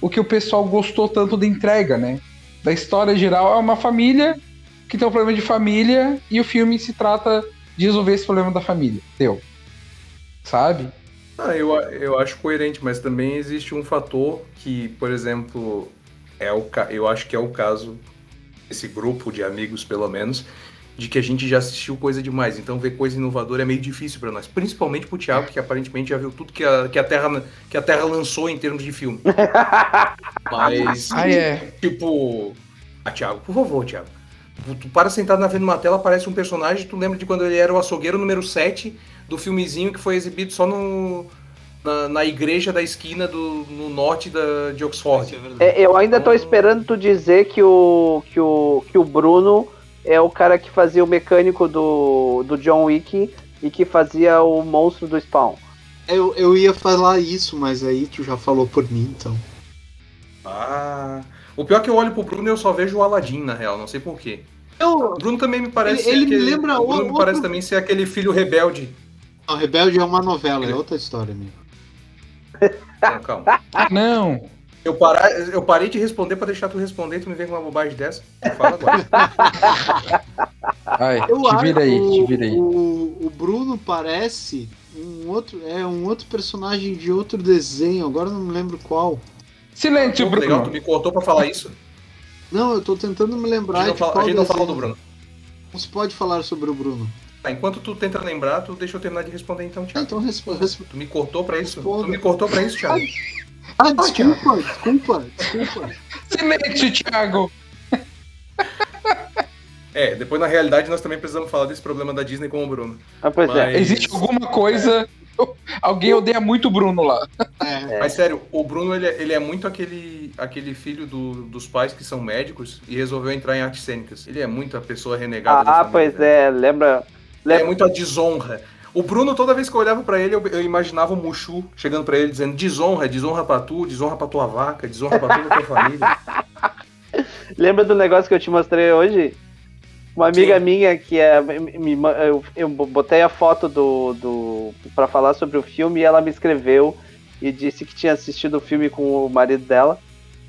Speaker 1: o que o pessoal gostou tanto da entrega, né? Da história geral, é uma família que tem um problema de família e o filme se trata de resolver esse problema da família. Deu. Sabe?
Speaker 5: Ah, eu, eu acho coerente, mas também existe um fator que, por exemplo, é o, eu acho que é o caso desse grupo de amigos, pelo menos, de que a gente já assistiu coisa demais. Então ver coisa inovadora é meio difícil pra nós. Principalmente pro Thiago, que aparentemente já viu tudo que a, que a, Terra, que a Terra lançou em termos de filme. Mas,
Speaker 1: Ah, é.
Speaker 5: tipo... Ah, Thiago, por favor, Thiago. Tu- Tu para sentado na frente de uma tela, aparece um personagem, tu lembra de quando ele era o açougueiro número 7 do filmezinho que foi exibido só no, na, na igreja da esquina do, no norte da, de Oxford.
Speaker 4: É, eu ainda tô esperando tu dizer que o, que o, que o Bruno é o cara que fazia o mecânico do, do John Wick e que fazia o monstro do Spawn.
Speaker 3: Eu, eu ia falar isso, mas aí tu já falou por mim, então.
Speaker 5: Ah. O pior é que eu olho pro Bruno e eu só vejo o Aladdin, na real, não sei porquê.
Speaker 3: Eu,
Speaker 5: O Bruno também me parece
Speaker 3: Ele-
Speaker 5: ser
Speaker 3: ele me
Speaker 5: aquele-
Speaker 3: lembra
Speaker 5: O Bruno
Speaker 3: outro-
Speaker 5: me parece também ser aquele filho rebelde.
Speaker 3: a Rebelde é uma novela, é outra história, amigo.
Speaker 5: Não, calma.
Speaker 1: Não.
Speaker 5: Eu, parar, eu parei de responder pra deixar tu responder, tu me vem com uma bobagem dessa. Fala agora.
Speaker 1: Ai,
Speaker 3: Eu
Speaker 1: te
Speaker 3: acho
Speaker 1: vira aí,
Speaker 3: o,
Speaker 1: te vira aí.
Speaker 3: O, o Bruno parece um outro, é um outro personagem de outro desenho, agora eu não me lembro qual.
Speaker 1: Silêncio,
Speaker 5: Pô, legal, tu
Speaker 1: Bruno.
Speaker 5: me cortou pra falar isso.
Speaker 3: Não, eu tô tentando me
Speaker 5: A
Speaker 3: lembrar
Speaker 5: gente não
Speaker 3: de
Speaker 5: fala, a
Speaker 3: qual
Speaker 5: gente não falou do Bruno.
Speaker 3: Não se pode falar sobre o Bruno.
Speaker 5: Tá, enquanto tu tenta lembrar, tu deixa eu terminar de responder então,
Speaker 3: Ah,
Speaker 5: Thiago.
Speaker 3: então responda. responda.
Speaker 5: Tu me cortou pra isso?
Speaker 3: Responda.
Speaker 5: Tu me cortou pra isso, Thiago?
Speaker 3: Ah, desculpa, desculpa, desculpa.
Speaker 1: Silêncio, Thiago.
Speaker 5: É, depois na realidade nós também precisamos falar desse problema da Disney com o Bruno.
Speaker 4: Ah, pois é.
Speaker 5: Mas-
Speaker 1: Existe alguma coisa Alguém odeia muito o Bruno lá.
Speaker 7: É.
Speaker 5: Mas sério, o Bruno ele, é- ele é muito aquele, aquele filho do- dos pais que são médicos e resolveu entrar em artes cênicas. Ele é muito a pessoa renegada da
Speaker 4: Ah,
Speaker 5: família,
Speaker 4: pois
Speaker 5: né?
Speaker 4: é, lembra.
Speaker 5: Ele é
Speaker 4: lembra
Speaker 5: muito a desonra. O Bruno, toda vez que eu olhava pra ele, eu, eu imaginava o Mushu chegando pra ele dizendo desonra, desonra pra tu, desonra pra tua vaca, desonra pra toda a tua família.
Speaker 4: Lembra do negócio que eu te mostrei hoje? Uma amiga minha que é. me- eu, eu botei a foto do. do para falar sobre o filme e ela me escreveu e disse que tinha assistido o filme com o marido dela.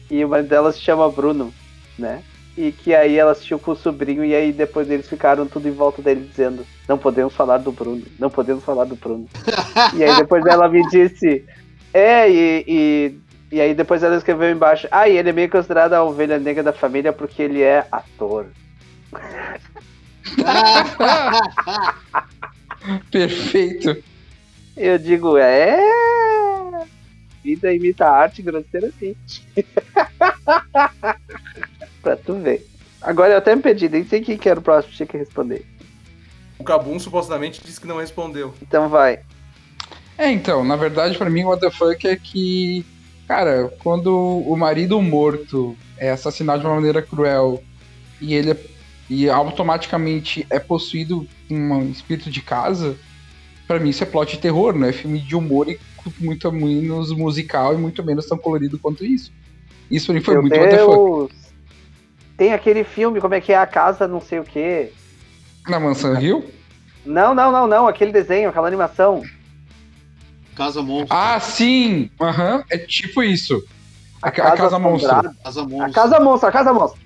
Speaker 4: E o marido dela se chama Bruno, né? E que aí ela assistiu com o sobrinho e aí depois eles ficaram tudo em volta dele dizendo: Não podemos falar do Bruno, não podemos falar do Bruno. e aí depois ela me disse: É, e, e e aí depois ela escreveu embaixo, ah, e ele é meio considerado a ovelha negra da família porque ele é ator.
Speaker 1: Perfeito.
Speaker 4: Eu digo, é. Vida imita arte grosseiramente. pra tu ver. Agora eu até me perdi, nem sei quem que era o próximo, tinha que responder.
Speaker 5: O Kabum supostamente disse que não respondeu.
Speaker 4: Então vai.
Speaker 1: É, então, na verdade, pra mim, o what the fuck é que, cara, quando o marido morto é assassinado de uma maneira cruel e ele é- e automaticamente é possuído por um espírito de casa, pra mim isso é plot de terror, não é filme de humor e muito menos musical e muito menos tão colorido quanto isso. Isso pra mim foi
Speaker 4: Meu
Speaker 1: muito what the fuck.
Speaker 4: Deus! Tem aquele filme, como é que é? A Casa não sei o quê.
Speaker 1: Na Mansão Hill?
Speaker 4: Não, não, não, não. Aquele desenho, aquela animação.
Speaker 3: Casa Monstro.
Speaker 1: Ah, sim! Aham, é tipo isso. A, ca- a Casa Monstro.
Speaker 3: Casa
Speaker 4: A
Speaker 3: Monstro.
Speaker 4: Casa Monstro, a Casa Monstro.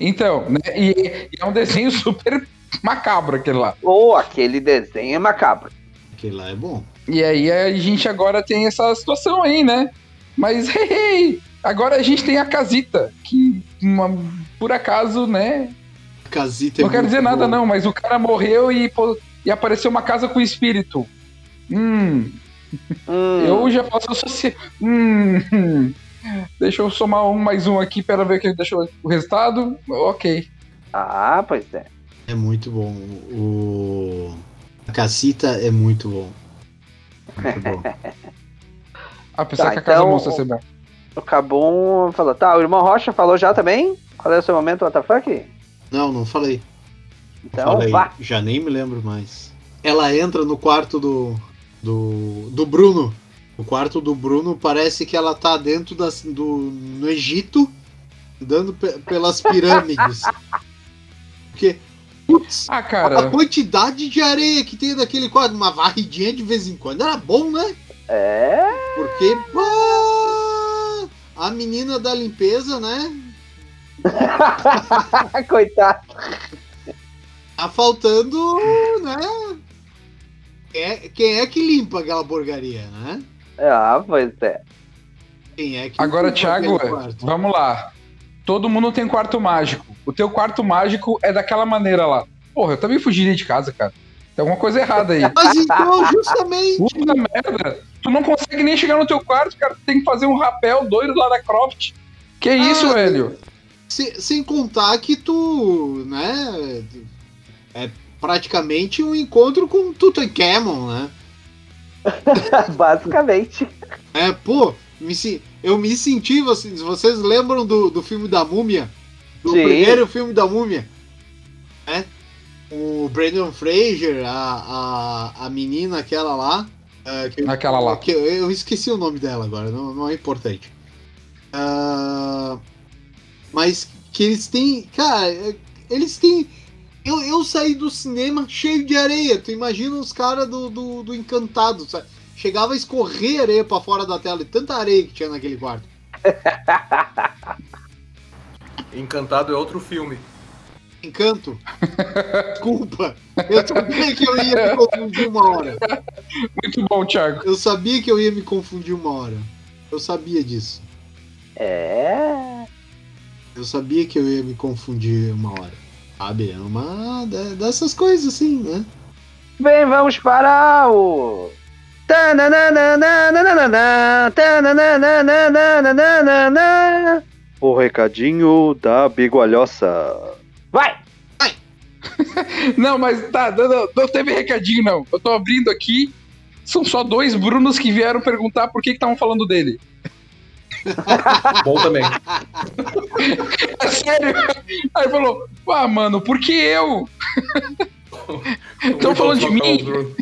Speaker 1: Então, né? E, e é um desenho super macabro aquele lá.
Speaker 4: Ou aquele desenho é macabro.
Speaker 3: Aquele lá é bom.
Speaker 1: E aí a gente agora tem essa situação aí, né? Mas, hey, hey, agora a gente tem a casita, que uma- por acaso, né?
Speaker 3: Casita é
Speaker 1: não quero dizer nada
Speaker 3: bom.
Speaker 1: não, mas o cara morreu e, pô, e apareceu uma casa com espírito. Hum,
Speaker 4: Hum,
Speaker 1: eu já posso associar. Hum. Deixa eu somar um mais um aqui para ver que deixa o resultado. Ok.
Speaker 4: Ah, pois é.
Speaker 3: É muito bom. O... A Casita é muito bom. Muito bom.
Speaker 1: Apesar
Speaker 4: Tá,
Speaker 1: que a casa
Speaker 4: então-
Speaker 1: monstra ser bom.
Speaker 4: O Cabum falou, tá, o irmão Rocha falou já também? Qual é o seu momento, WTF?
Speaker 3: Não, não falei.
Speaker 4: Então,
Speaker 3: falei.
Speaker 4: vá.
Speaker 3: Já nem me lembro mais. Ela entra no quarto do, do, do Bruno. O quarto do Bruno parece que ela tá dentro das, do, no Egito, andando pe- pelas pirâmides. Porque, putz,
Speaker 1: Ah,
Speaker 3: a
Speaker 1: cara.
Speaker 3: quantidade de areia que tem naquele quarto, uma varridinha de vez em quando, era bom, né?
Speaker 4: É.
Speaker 3: Porque, pá, a menina da limpeza, né?
Speaker 4: Coitado.
Speaker 3: Tá faltando, né? Quem é, quem é que limpa aquela porcaria, né?
Speaker 4: Ah, pois é.
Speaker 3: Quem é que
Speaker 1: Agora, Thiago, vamos lá. Todo mundo tem quarto mágico. O teu quarto mágico é daquela maneira lá. Porra, eu também fugiria de casa, cara. Tem alguma coisa errada aí.
Speaker 3: Mas então, justamente,
Speaker 1: Puta merda. Tu não consegue nem chegar no teu quarto, cara. Tu tem que fazer um rapel doido lá da Croft. Que isso,
Speaker 3: Ah,
Speaker 1: velho?
Speaker 3: se- sem contar que tu, né? É praticamente um encontro com Tutankhamon, né?
Speaker 4: Basicamente.
Speaker 3: É, pô, me, se- eu me senti, vocês, vocês lembram do, do filme da Múmia? Do
Speaker 4: Sim.
Speaker 3: primeiro filme da Múmia? É? O Brandon Fraser, a, a, a menina aquela lá. que,
Speaker 1: Aquela lá.
Speaker 3: que eu, eu esqueci o nome dela agora, não, não é importante. Ah, mas que eles têm. Cara, é, eles têm. Eu, eu saí do cinema cheio de areia. Tu imagina os caras do, do, do Encantado, sabe? Chegava a escorrer areia pra fora da tela, e tanta areia que tinha naquele quarto.
Speaker 5: Encantado é outro filme.
Speaker 3: Encanto. Desculpa. Eu sabia que eu ia me confundir uma hora.
Speaker 1: Muito bom, Thiago.
Speaker 3: Eu sabia que eu ia me confundir uma hora. Eu sabia disso.
Speaker 4: É.
Speaker 3: Eu sabia que eu ia me confundir uma hora. Sabe? É uma de- dessas coisas assim, né?
Speaker 4: Bem, vamos para o. O recadinho da bigualhoça. Vai!
Speaker 1: Não, mas tá, não, não, não teve recadinho, não. Eu tô abrindo aqui. São só dois Brunos que vieram perguntar por que estavam falando dele.
Speaker 5: Bom também.
Speaker 1: É sério? Aí falou, ah, mano, por que eu? Estão falando de mim?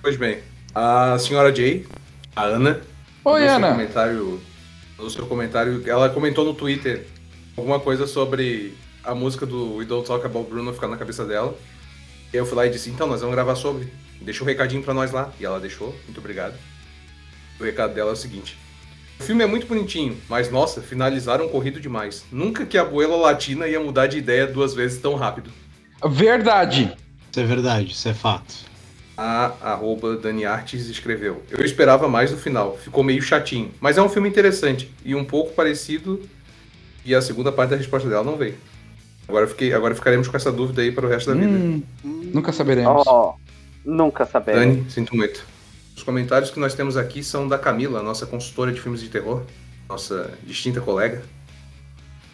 Speaker 5: Pois bem, a senhora Jay, a Ana,
Speaker 1: Oi, Ana.
Speaker 5: comentário, no seu comentário, ela comentou no Twitter alguma coisa sobre a música do We Don't Talk About Bruno ficar na cabeça dela. E eu fui lá e disse, então, nós vamos gravar sobre. Deixa um recadinho pra nós lá. E ela deixou, muito obrigado. O recado dela é o seguinte. O filme é muito bonitinho, mas nossa, finalizaram corrido demais. Nunca que a abuela latina ia mudar de ideia duas vezes tão rápido.
Speaker 1: Verdade.
Speaker 8: Isso é verdade, isso é fato.
Speaker 5: A arroba Dani Artes escreveu. Eu esperava mais no final, ficou meio chatinho. Mas é um filme interessante e um pouco parecido. E a segunda parte da resposta dela não veio. Agora, fiquei, agora ficaremos com essa dúvida aí para o resto da vida.
Speaker 1: Hum, nunca saberemos.
Speaker 4: Ó, nunca sabemos.
Speaker 5: Dani, sinto muito. Os comentários que nós temos aqui são da Camila, nossa consultora de filmes de terror, nossa distinta colega.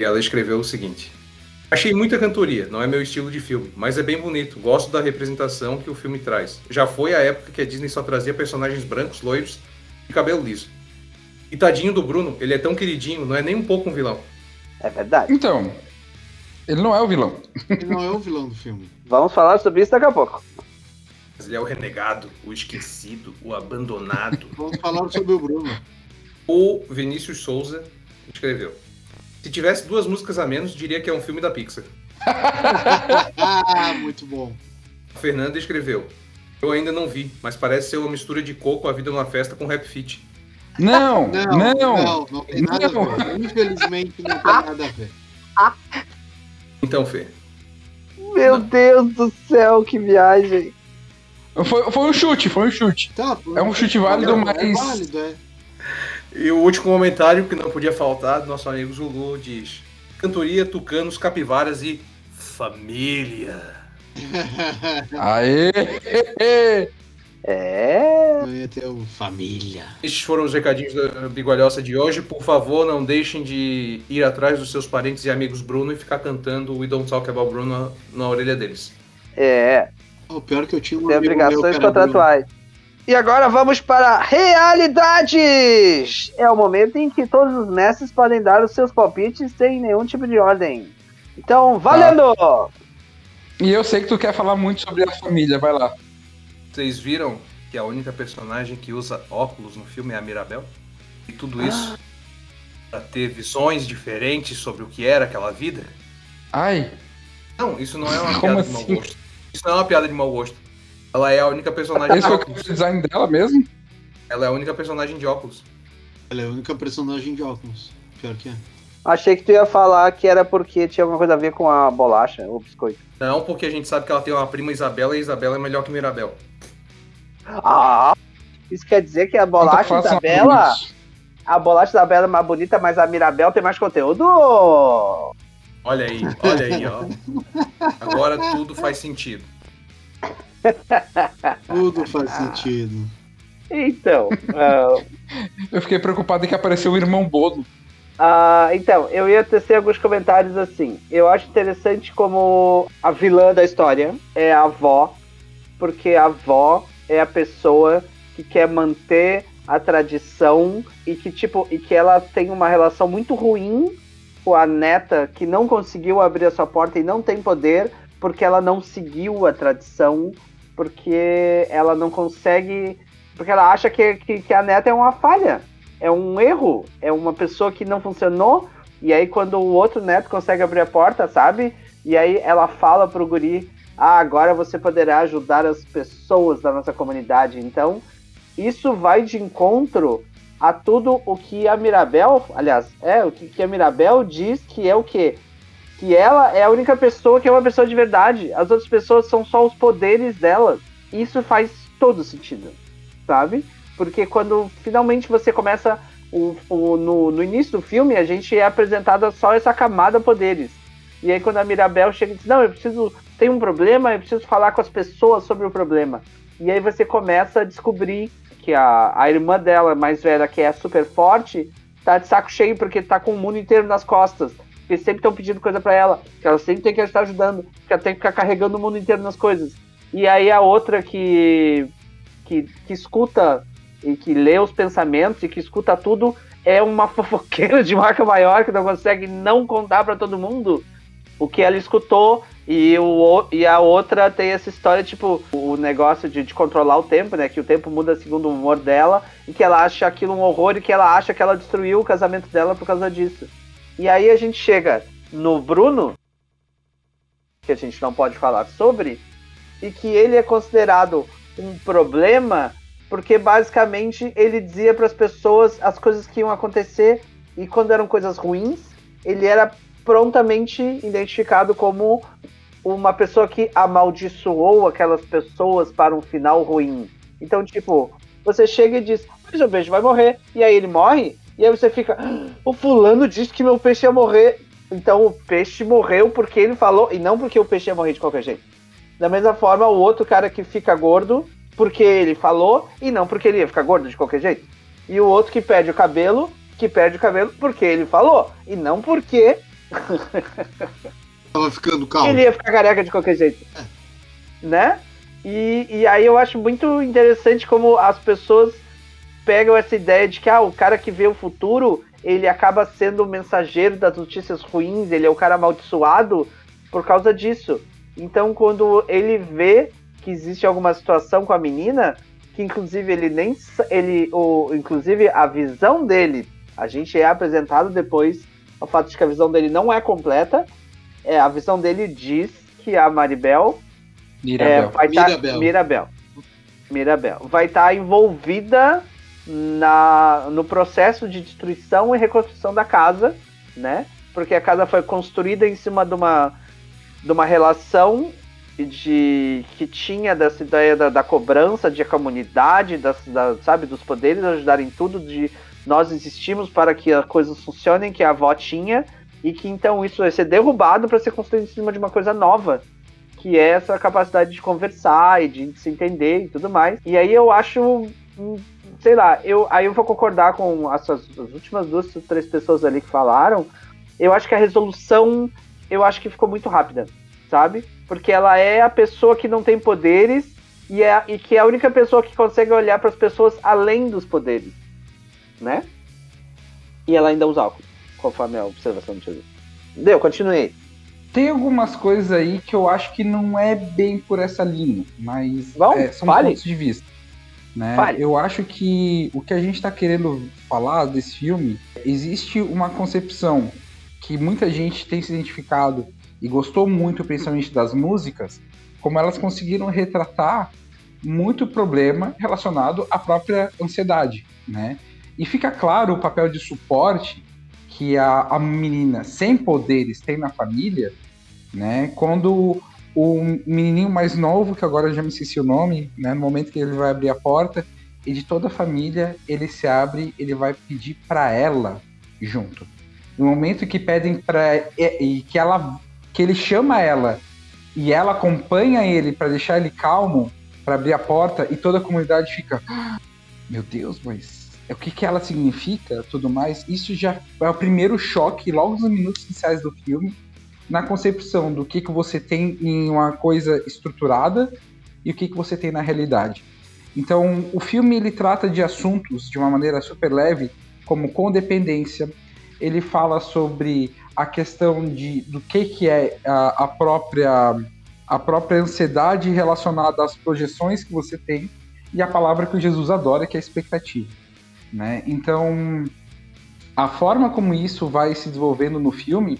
Speaker 5: E ela escreveu o seguinte: Achei muita cantoria, não é meu estilo de filme, mas é bem bonito. Gosto da representação que o filme traz. Já foi a época que a Disney só trazia personagens brancos, loiros e cabelo liso. E tadinho do Bruno, ele é tão queridinho, não é nem um pouco um vilão.
Speaker 4: É verdade.
Speaker 1: Então, ele não é o vilão.
Speaker 8: Ele não é o vilão do filme.
Speaker 4: Vamos falar sobre isso daqui a pouco.
Speaker 5: Mas ele é o renegado, o esquecido, o abandonado.
Speaker 8: Vamos falar sobre o Bruno.
Speaker 5: O Vinícius Souza escreveu. Se tivesse duas músicas a menos, diria que é um filme da Pixar.
Speaker 8: Ah, muito bom.
Speaker 5: A Fernanda escreveu. Eu ainda não vi, mas parece ser uma mistura de coco a vida numa festa com rap fit.
Speaker 1: Não,
Speaker 8: Não,
Speaker 1: não.
Speaker 8: não, não tem nada
Speaker 1: Não.
Speaker 8: a ver. Infelizmente não tem nada a ver.
Speaker 5: Então, Fê,
Speaker 4: Meu Deus do céu, que viagem.
Speaker 1: Foi, foi um chute, foi um chute.
Speaker 8: Tá,
Speaker 1: É um chute válido,
Speaker 8: é
Speaker 1: mas-
Speaker 8: válido, é.
Speaker 5: E o último comentário que não podia faltar do nosso amigo Zulu diz: Cantoria, tucanos, capivaras e família.
Speaker 1: Aê!
Speaker 4: É.
Speaker 8: Não ia ter família.
Speaker 5: Estes foram os recadinhos da Bigolhosa de hoje. Por favor, não deixem de ir atrás dos seus parentes e amigos Bruno e ficar cantando We Don't Talk About Bruno na orelha deles.
Speaker 4: É.
Speaker 8: O pior é que eu tinha um
Speaker 4: Tem obrigações contratuais. E agora vamos para realidades! É o momento em que todos os mestres podem dar os seus palpites sem nenhum tipo de ordem. Então, valendo!
Speaker 1: E eu sei que tu quer falar muito sobre a família, vai lá.
Speaker 5: Vocês viram que a única personagem que usa óculos no filme é a Mirabel? E tudo isso pra ter visões diferentes sobre o que era aquela vida?
Speaker 1: Ai,
Speaker 5: Não, isso não é uma
Speaker 1: Como
Speaker 5: piada de
Speaker 1: assim?
Speaker 5: mau gosto. Isso não é uma piada de mau gosto. Ela é a única personagem de
Speaker 1: esse foi o
Speaker 5: óculos.
Speaker 1: design dela mesmo?
Speaker 5: Ela é a única personagem de óculos.
Speaker 8: Ela é a única personagem de óculos. Pior que é.
Speaker 4: Achei que tu ia falar que era porque tinha alguma coisa a ver com a bolacha, o biscoito.
Speaker 5: Não, porque a gente sabe que ela tem uma prima Isabela e a Isabela é melhor que Mirabel.
Speaker 4: Ah! Isso quer dizer que a bolacha
Speaker 1: Então
Speaker 4: Isabela.
Speaker 1: amigos.
Speaker 4: A bolacha Isabela é mais bonita, mas a Mirabel tem mais conteúdo?
Speaker 5: Olha aí, olha aí, ó. Agora tudo faz sentido.
Speaker 8: Tudo faz sentido.
Speaker 4: Então, ah,
Speaker 1: Eu fiquei preocupado que apareceu o irmão Bodo.
Speaker 4: Ah, então, eu ia tecer alguns comentários assim. Eu acho interessante como a vilã da história é a avó, porque a avó é a pessoa que quer manter a tradição e que tipo e que ela tem uma relação muito ruim com a neta que não conseguiu abrir a sua porta e não tem poder porque ela não seguiu a tradição, porque ela não consegue, porque ela acha que, que, que a neta é uma falha é um erro, é uma pessoa que não funcionou, e aí quando o outro neto consegue abrir a porta, sabe? E aí ela fala pro guri, ah, agora você poderá ajudar as pessoas da nossa comunidade. Então, isso vai de encontro a tudo o que a Mirabel, aliás, é, o que, a Mirabel diz que é o quê? Que ela é a única pessoa que é uma pessoa de verdade. As outras pessoas são só os poderes dela. Isso faz todo sentido, sabe? Porque quando finalmente você começa o, o- no, no início do filme, a gente é apresentada só essa camada poderes. E aí quando a Mirabel chega e diz, não, eu preciso, tem um problema, eu preciso falar com as pessoas sobre o problema. E aí você começa a descobrir que a, a irmã dela, mais velha, que é super forte, tá de saco cheio porque tá com o mundo inteiro nas costas. porque sempre estão pedindo coisa pra ela, que ela sempre tem que estar ajudando, que ela tem que ficar carregando o mundo inteiro nas coisas. E aí a outra que, que, que escuta e que lê os pensamentos e que escuta tudo é uma fofoqueira de marca maior que não consegue não contar pra todo mundo o que ela escutou e, o, e a outra tem essa história, tipo, o negócio de, de controlar o tempo, né? Que o tempo muda segundo o humor dela e que ela acha aquilo um horror e que ela acha que ela destruiu o casamento dela por causa disso. E aí a gente chega no Bruno, que a gente não pode falar sobre, e que ele é considerado um problema porque basicamente ele dizia para as pessoas as coisas que iam acontecer e quando eram coisas ruins, ele era prontamente identificado como uma pessoa que amaldiçoou aquelas pessoas para um final ruim. Então, tipo, você chega e diz, mas o peixe vai morrer, e aí ele morre, e aí você fica, "Ah, o fulano disse que meu peixe ia morrer. Então o peixe morreu porque ele falou, e não porque o peixe ia morrer de qualquer jeito. Da mesma forma, o outro cara que fica gordo porque ele falou, e não porque ele ia ficar gordo de qualquer jeito. E o outro que perde o cabelo, que perde o cabelo porque ele falou, e não porque
Speaker 8: Tava ficando calmo.
Speaker 4: ele ia ficar careca de qualquer jeito. Né? E, e aí eu acho muito interessante como as pessoas pegam essa ideia de que ah, o cara que vê o futuro, ele acaba sendo o mensageiro das notícias ruins, ele é o cara amaldiçoado por causa disso. Então quando ele vê que existe alguma situação com a menina, que inclusive ele nem ele o inclusive a visão dele, a gente é apresentado depois o fato de que a visão dele não é completa, é, a visão dele diz que a Maribel é,
Speaker 1: Mirabel.
Speaker 4: vai tá,
Speaker 8: Mirabel.
Speaker 4: Mirabel. Mirabel. Vai estar envolvida na, no processo de destruição e reconstrução da casa, né? Porque a casa foi construída em cima de uma, de uma relação de que tinha dessa ideia da, da cobrança de a comunidade, das, da, sabe, dos poderes ajudarem tudo, de nós existimos para que as coisas funcionem, que a avó tinha, e que então isso vai ser derrubado para ser construído em cima de uma coisa nova que é essa capacidade de conversar e de se entender e tudo mais. E aí eu acho, hum, sei lá, eu, aí eu vou concordar com as, as últimas duas, três pessoas ali que falaram. Eu acho que a resolução, eu acho que ficou muito rápida, sabe? Porque ela é a pessoa que não tem poderes e, é, e que é a única pessoa que consegue olhar para as pessoas além dos poderes, né? E ela ainda usa álcool, conforme a observação do tio. Deu, continuei.
Speaker 1: Tem algumas coisas aí que eu acho que não é bem por essa linha, mas
Speaker 4: Vamos,
Speaker 1: é, são
Speaker 4: fale.
Speaker 1: pontos de vista. Né?
Speaker 4: Fale.
Speaker 1: Eu acho que o que a gente está querendo falar desse filme, existe uma concepção que muita gente tem se identificado e gostou muito, principalmente das músicas, como elas conseguiram retratar muito problema relacionado à própria ansiedade, né? E fica claro o papel de suporte que a, a menina sem poderes tem na família, né? Quando o menininho mais novo, que agora eu já me esqueci o nome, né? No momento que ele vai abrir a porta, e de toda a família, ele se abre, ele vai pedir para ela junto. No momento que pedem para e, e que ela que ele chama ela e ela acompanha ele para deixar ele calmo, para abrir a porta e toda a comunidade fica, "Ah, meu Deus, mas o que que ela significa, tudo mais. Isso já é o primeiro choque logo nos minutos iniciais do filme na concepção do que que você tem em uma coisa estruturada e o que que você tem na realidade. Então, o filme ele trata de assuntos de uma maneira super leve, como condependência. Ele fala sobre a questão de do que que é a, a própria a própria ansiedade relacionada às projeções que você tem e a palavra que o Jesus adora, que é expectativa, né? Então, a forma como isso vai se desenvolvendo no filme,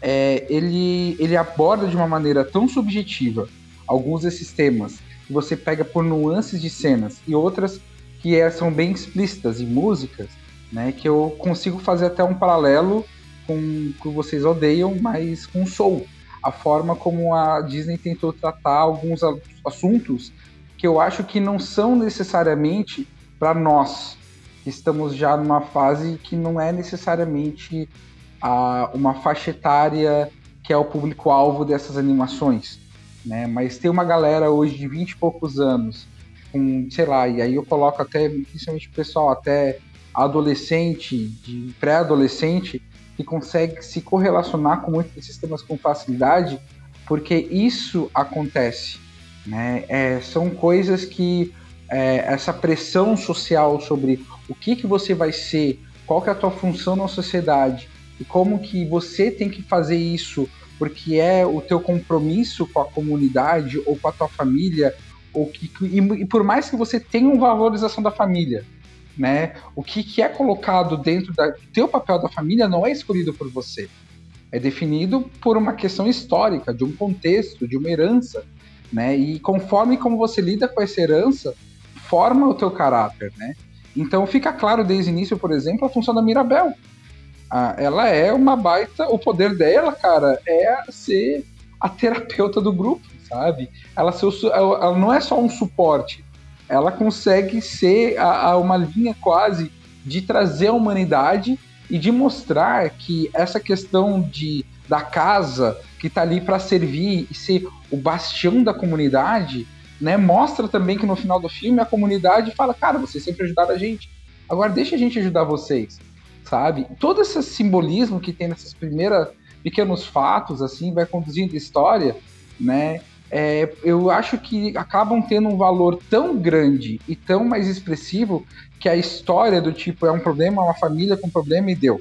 Speaker 1: é, ele ele aborda de uma maneira tão subjetiva alguns desses temas que você pega por nuances de cenas e outras que é, são bem explícitas em músicas, né? Que eu consigo fazer até um paralelo com que vocês odeiam, mas com Soul. A forma como a Disney tentou tratar alguns assuntos que eu acho que não são necessariamente para nós, estamos já numa fase que não é necessariamente a, uma faixa etária que é o público-alvo dessas animações, né? Mas tem uma galera hoje de 20 e poucos anos, com, sei lá, e aí eu coloco até, principalmente o pessoal até adolescente, de pré-adolescente, que consegue se correlacionar com muitos desses temas com facilidade, porque isso acontece. Né? É, são coisas que é, essa pressão social sobre o que, que você vai ser, qual que é a tua função na sociedade e como que você tem que fazer isso porque é o teu compromisso com a comunidade ou com a tua família ou que, e, e por mais que você tenha uma valorização da família, né? O que, que é colocado dentro do teu papel da família não é escolhido por você. É definido por uma questão histórica, de um contexto, de uma herança, né? E conforme como você lida com essa herança, forma o teu caráter, né? Então fica claro desde o início, por exemplo, a função da Mirabel. Ah, ela é uma baita. O poder dela, cara, é ser a terapeuta do grupo, sabe? Ela, ser ela não é só um suporte, ela consegue ser a, a uma linha quase de trazer a humanidade e de mostrar que essa questão de da casa que está ali para servir e ser o bastião da comunidade, né, mostra também que no final do filme a comunidade fala, cara, vocês sempre ajudaram a gente, agora deixa a gente ajudar vocês, sabe? Todo esse simbolismo que tem nesses primeiros pequenos fatos, assim, vai conduzindo a história, né? é, eu acho que acabam tendo um valor tão grande e tão mais expressivo que a história do tipo é um problema, uma família com problema e deu.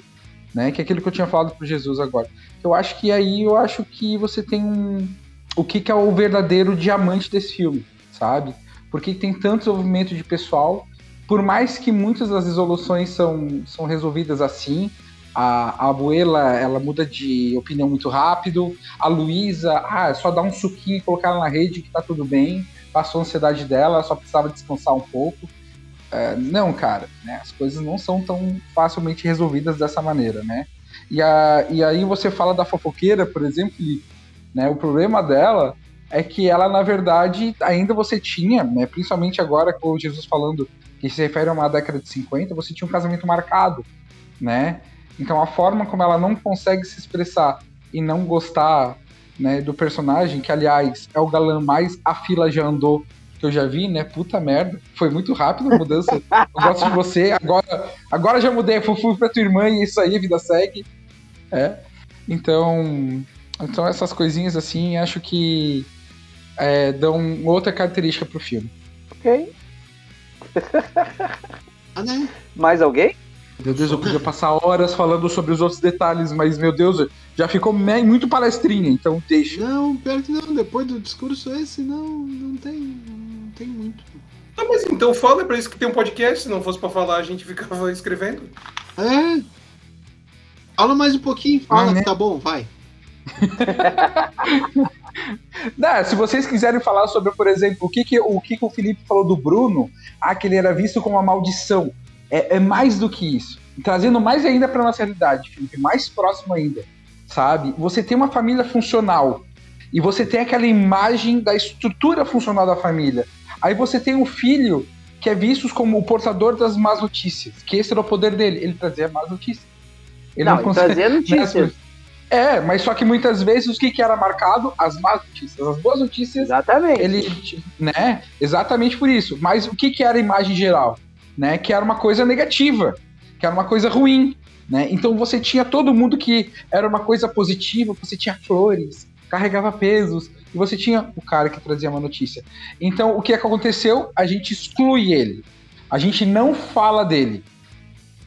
Speaker 1: Né? Que é aquilo que eu tinha falado para Jesus agora. Eu acho que aí eu acho que você tem um. O que, que é o verdadeiro diamante desse filme, sabe? Porque tem tanto desenvolvimento de pessoal, por mais que muitas das resoluções são, são resolvidas assim, a, a Abuela, ela muda de opinião muito rápido. A Luísa, ah, é só dar um suquinho e colocar ela na rede que tá tudo bem. Passou a ansiedade dela, só precisava descansar um pouco. É, não, cara, né, as coisas não são tão facilmente resolvidas dessa maneira, né? E, a, e aí você fala da fofoqueira, por exemplo, né, o problema dela é que ela, na verdade, ainda você tinha, né, principalmente agora com o Jesus falando que se refere a uma década de 50, você tinha um casamento marcado, né? Então a forma como ela não consegue se expressar e não gostar né, do personagem, que aliás é o galã mais a fila já andou que eu já vi, né? Puta merda. Foi muito rápido a mudança. eu gosto de você, agora, agora já mudei, fui pra tua irmã e isso aí, vida segue. É. Então, então essas coisinhas assim, acho que é, dão outra característica pro filme.
Speaker 4: Ok.
Speaker 8: Ah, né?
Speaker 4: Mais alguém?
Speaker 1: Meu Deus, eu podia passar horas falando sobre os outros detalhes, mas, meu Deus, já ficou muito palestrinha, então deixa.
Speaker 8: Não, pior que não, depois do discurso esse, não, não tem, não tem muito.
Speaker 5: Ah, mas então fala, é pra isso que tem um podcast, se não fosse pra falar a gente ficava escrevendo.
Speaker 8: É. Fala mais um pouquinho, fala
Speaker 1: Ah, né?
Speaker 8: tá bom, vai.
Speaker 1: Não, se vocês quiserem falar sobre, por exemplo, o que, que, o, que, que o Felipe falou do Bruno, ah, que ele era visto como uma maldição. É, é mais do que isso. Trazendo mais ainda para nossa realidade, Felipe, mais próximo ainda, sabe? Você tem uma família funcional e você tem aquela imagem da estrutura funcional da família. Aí você tem um filho que é visto como o portador das más notícias, que esse era o poder dele, ele trazia más notícias. Ele
Speaker 4: Não, ele trazia notícias.
Speaker 1: É, mas só que muitas vezes o que, que era marcado? As más notícias. As boas notícias
Speaker 4: Exatamente.
Speaker 1: ele, né? Exatamente por isso. Mas o que, que era a imagem geral? Né? Que era uma coisa negativa, que era uma coisa ruim, né? Então você tinha todo mundo que era uma coisa positiva, você tinha flores, carregava pesos, e você tinha o cara que trazia uma notícia. Então o que, é que aconteceu? A gente exclui ele. A gente não fala dele.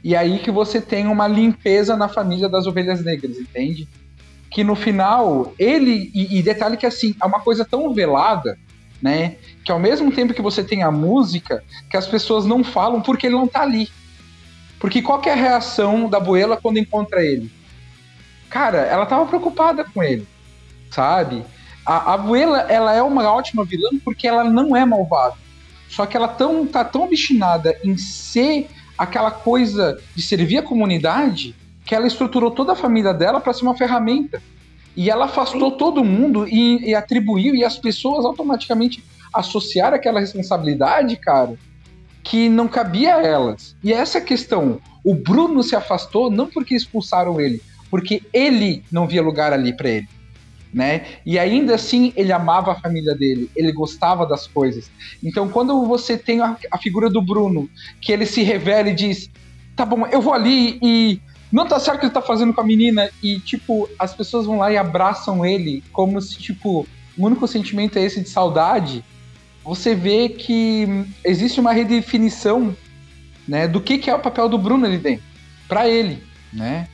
Speaker 1: E aí que você tem uma limpeza na família das ovelhas negras, entende? Que no final, ele. E, e detalhe que assim, é uma coisa tão velada, né? Que ao mesmo tempo que você tem a música, que as pessoas não falam porque ele não tá ali. Porque qual é a reação da Buela quando encontra ele? Cara, ela tava preocupada com ele, sabe? A, a ela é uma ótima vilã porque ela não é malvada. Só que ela tão, tá tão obstinada em ser aquela coisa de servir a comunidade que ela estruturou toda a família dela para ser uma ferramenta. E ela afastou todo mundo e, e atribuiu, e as pessoas automaticamente associaram aquela responsabilidade, cara, que não cabia a elas. E essa é a questão. O Bruno se afastou não porque expulsaram ele, porque ele não via lugar ali para ele. Né? E ainda assim ele amava a família dele, ele gostava das coisas. Então quando você tem a, a figura do Bruno, que ele se revela e diz: "Tá bom, eu vou ali e não tá certo o que ele tá fazendo com a menina e, tipo, as pessoas vão lá e abraçam ele como se, tipo, o único sentimento é esse de saudade. Você vê que existe uma redefinição, né, do que, que é o papel do Bruno ali dentro, pra ele, né?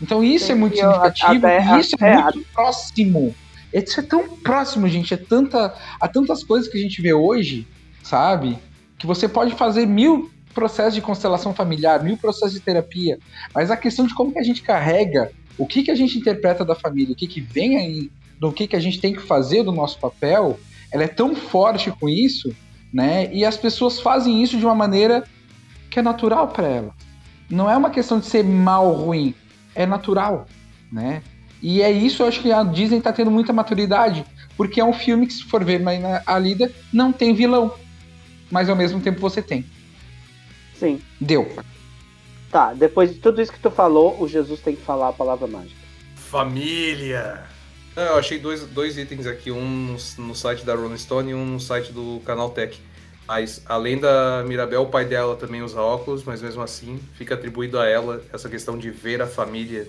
Speaker 1: Então isso é muito significativo
Speaker 4: até-
Speaker 1: e isso é
Speaker 4: até-
Speaker 1: muito próximo. Isso é tão próximo, gente. É tanta, há tantas coisas que a gente vê hoje, sabe? Que você pode fazer mil processos de constelação familiar, mil processos de terapia, mas a questão de como que a gente carrega, o que que a gente interpreta da família, o que que vem aí, do que que a gente tem que fazer do nosso papel, ela é tão forte com isso, né? E as pessoas fazem isso de uma maneira que é natural para elas. Não é uma questão de ser mal ou ruim, é natural, né? E é isso, eu acho que a Disney tá tendo muita maturidade, porque é um filme que, se for ver mas na- a lida, não tem vilão, mas ao mesmo tempo você tem.
Speaker 4: Sim.
Speaker 1: Deu.
Speaker 4: Tá, depois de tudo isso que tu falou, o Jesus tem que falar a palavra mágica.
Speaker 5: Família! Não, eu achei dois, dois itens aqui, um no, no site da Rolling Stone e um no site do Canal Tech. Mas além da Mirabel, o pai dela também usa óculos, mas mesmo assim fica atribuído a ela essa questão de ver a família.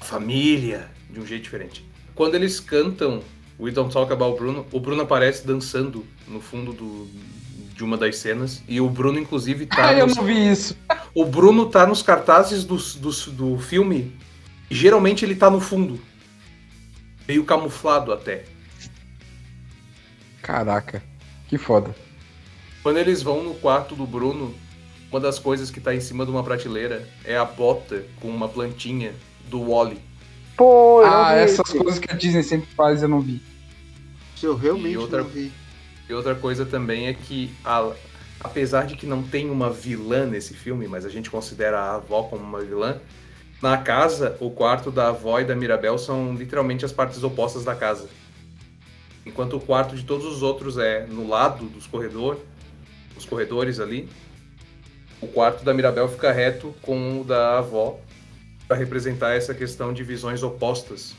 Speaker 5: A família! De um jeito diferente. Quando eles cantam We Don't Talk About Bruno, o Bruno aparece dançando no fundo do, de uma das cenas. E o Bruno, inclusive, tá.
Speaker 1: Ah, eu
Speaker 5: nos-
Speaker 1: não vi isso.
Speaker 5: o Bruno tá nos cartazes do, do, do filme. e Geralmente ele tá no fundo. Meio camuflado até.
Speaker 1: Caraca, que foda.
Speaker 5: Quando eles vão no quarto do Bruno, uma das coisas que tá em cima de uma prateleira é a bota com uma plantinha do Wally.
Speaker 4: Pô, eu não
Speaker 1: Ah,
Speaker 4: vi
Speaker 1: essas
Speaker 4: esse.
Speaker 1: coisas que a Disney sempre faz, eu não vi.
Speaker 3: Isso eu realmente
Speaker 5: E outra-
Speaker 3: não vi.
Speaker 5: E outra coisa também é que, a- apesar de que não tem uma vilã nesse filme, mas a gente considera a avó como uma vilã, na casa, o quarto da avó e da Mirabel são literalmente as partes opostas da casa. Enquanto o quarto de todos os outros é no lado dos corredor, dos corredores ali, o quarto da Mirabel fica reto com o da avó para representar essa questão de visões opostas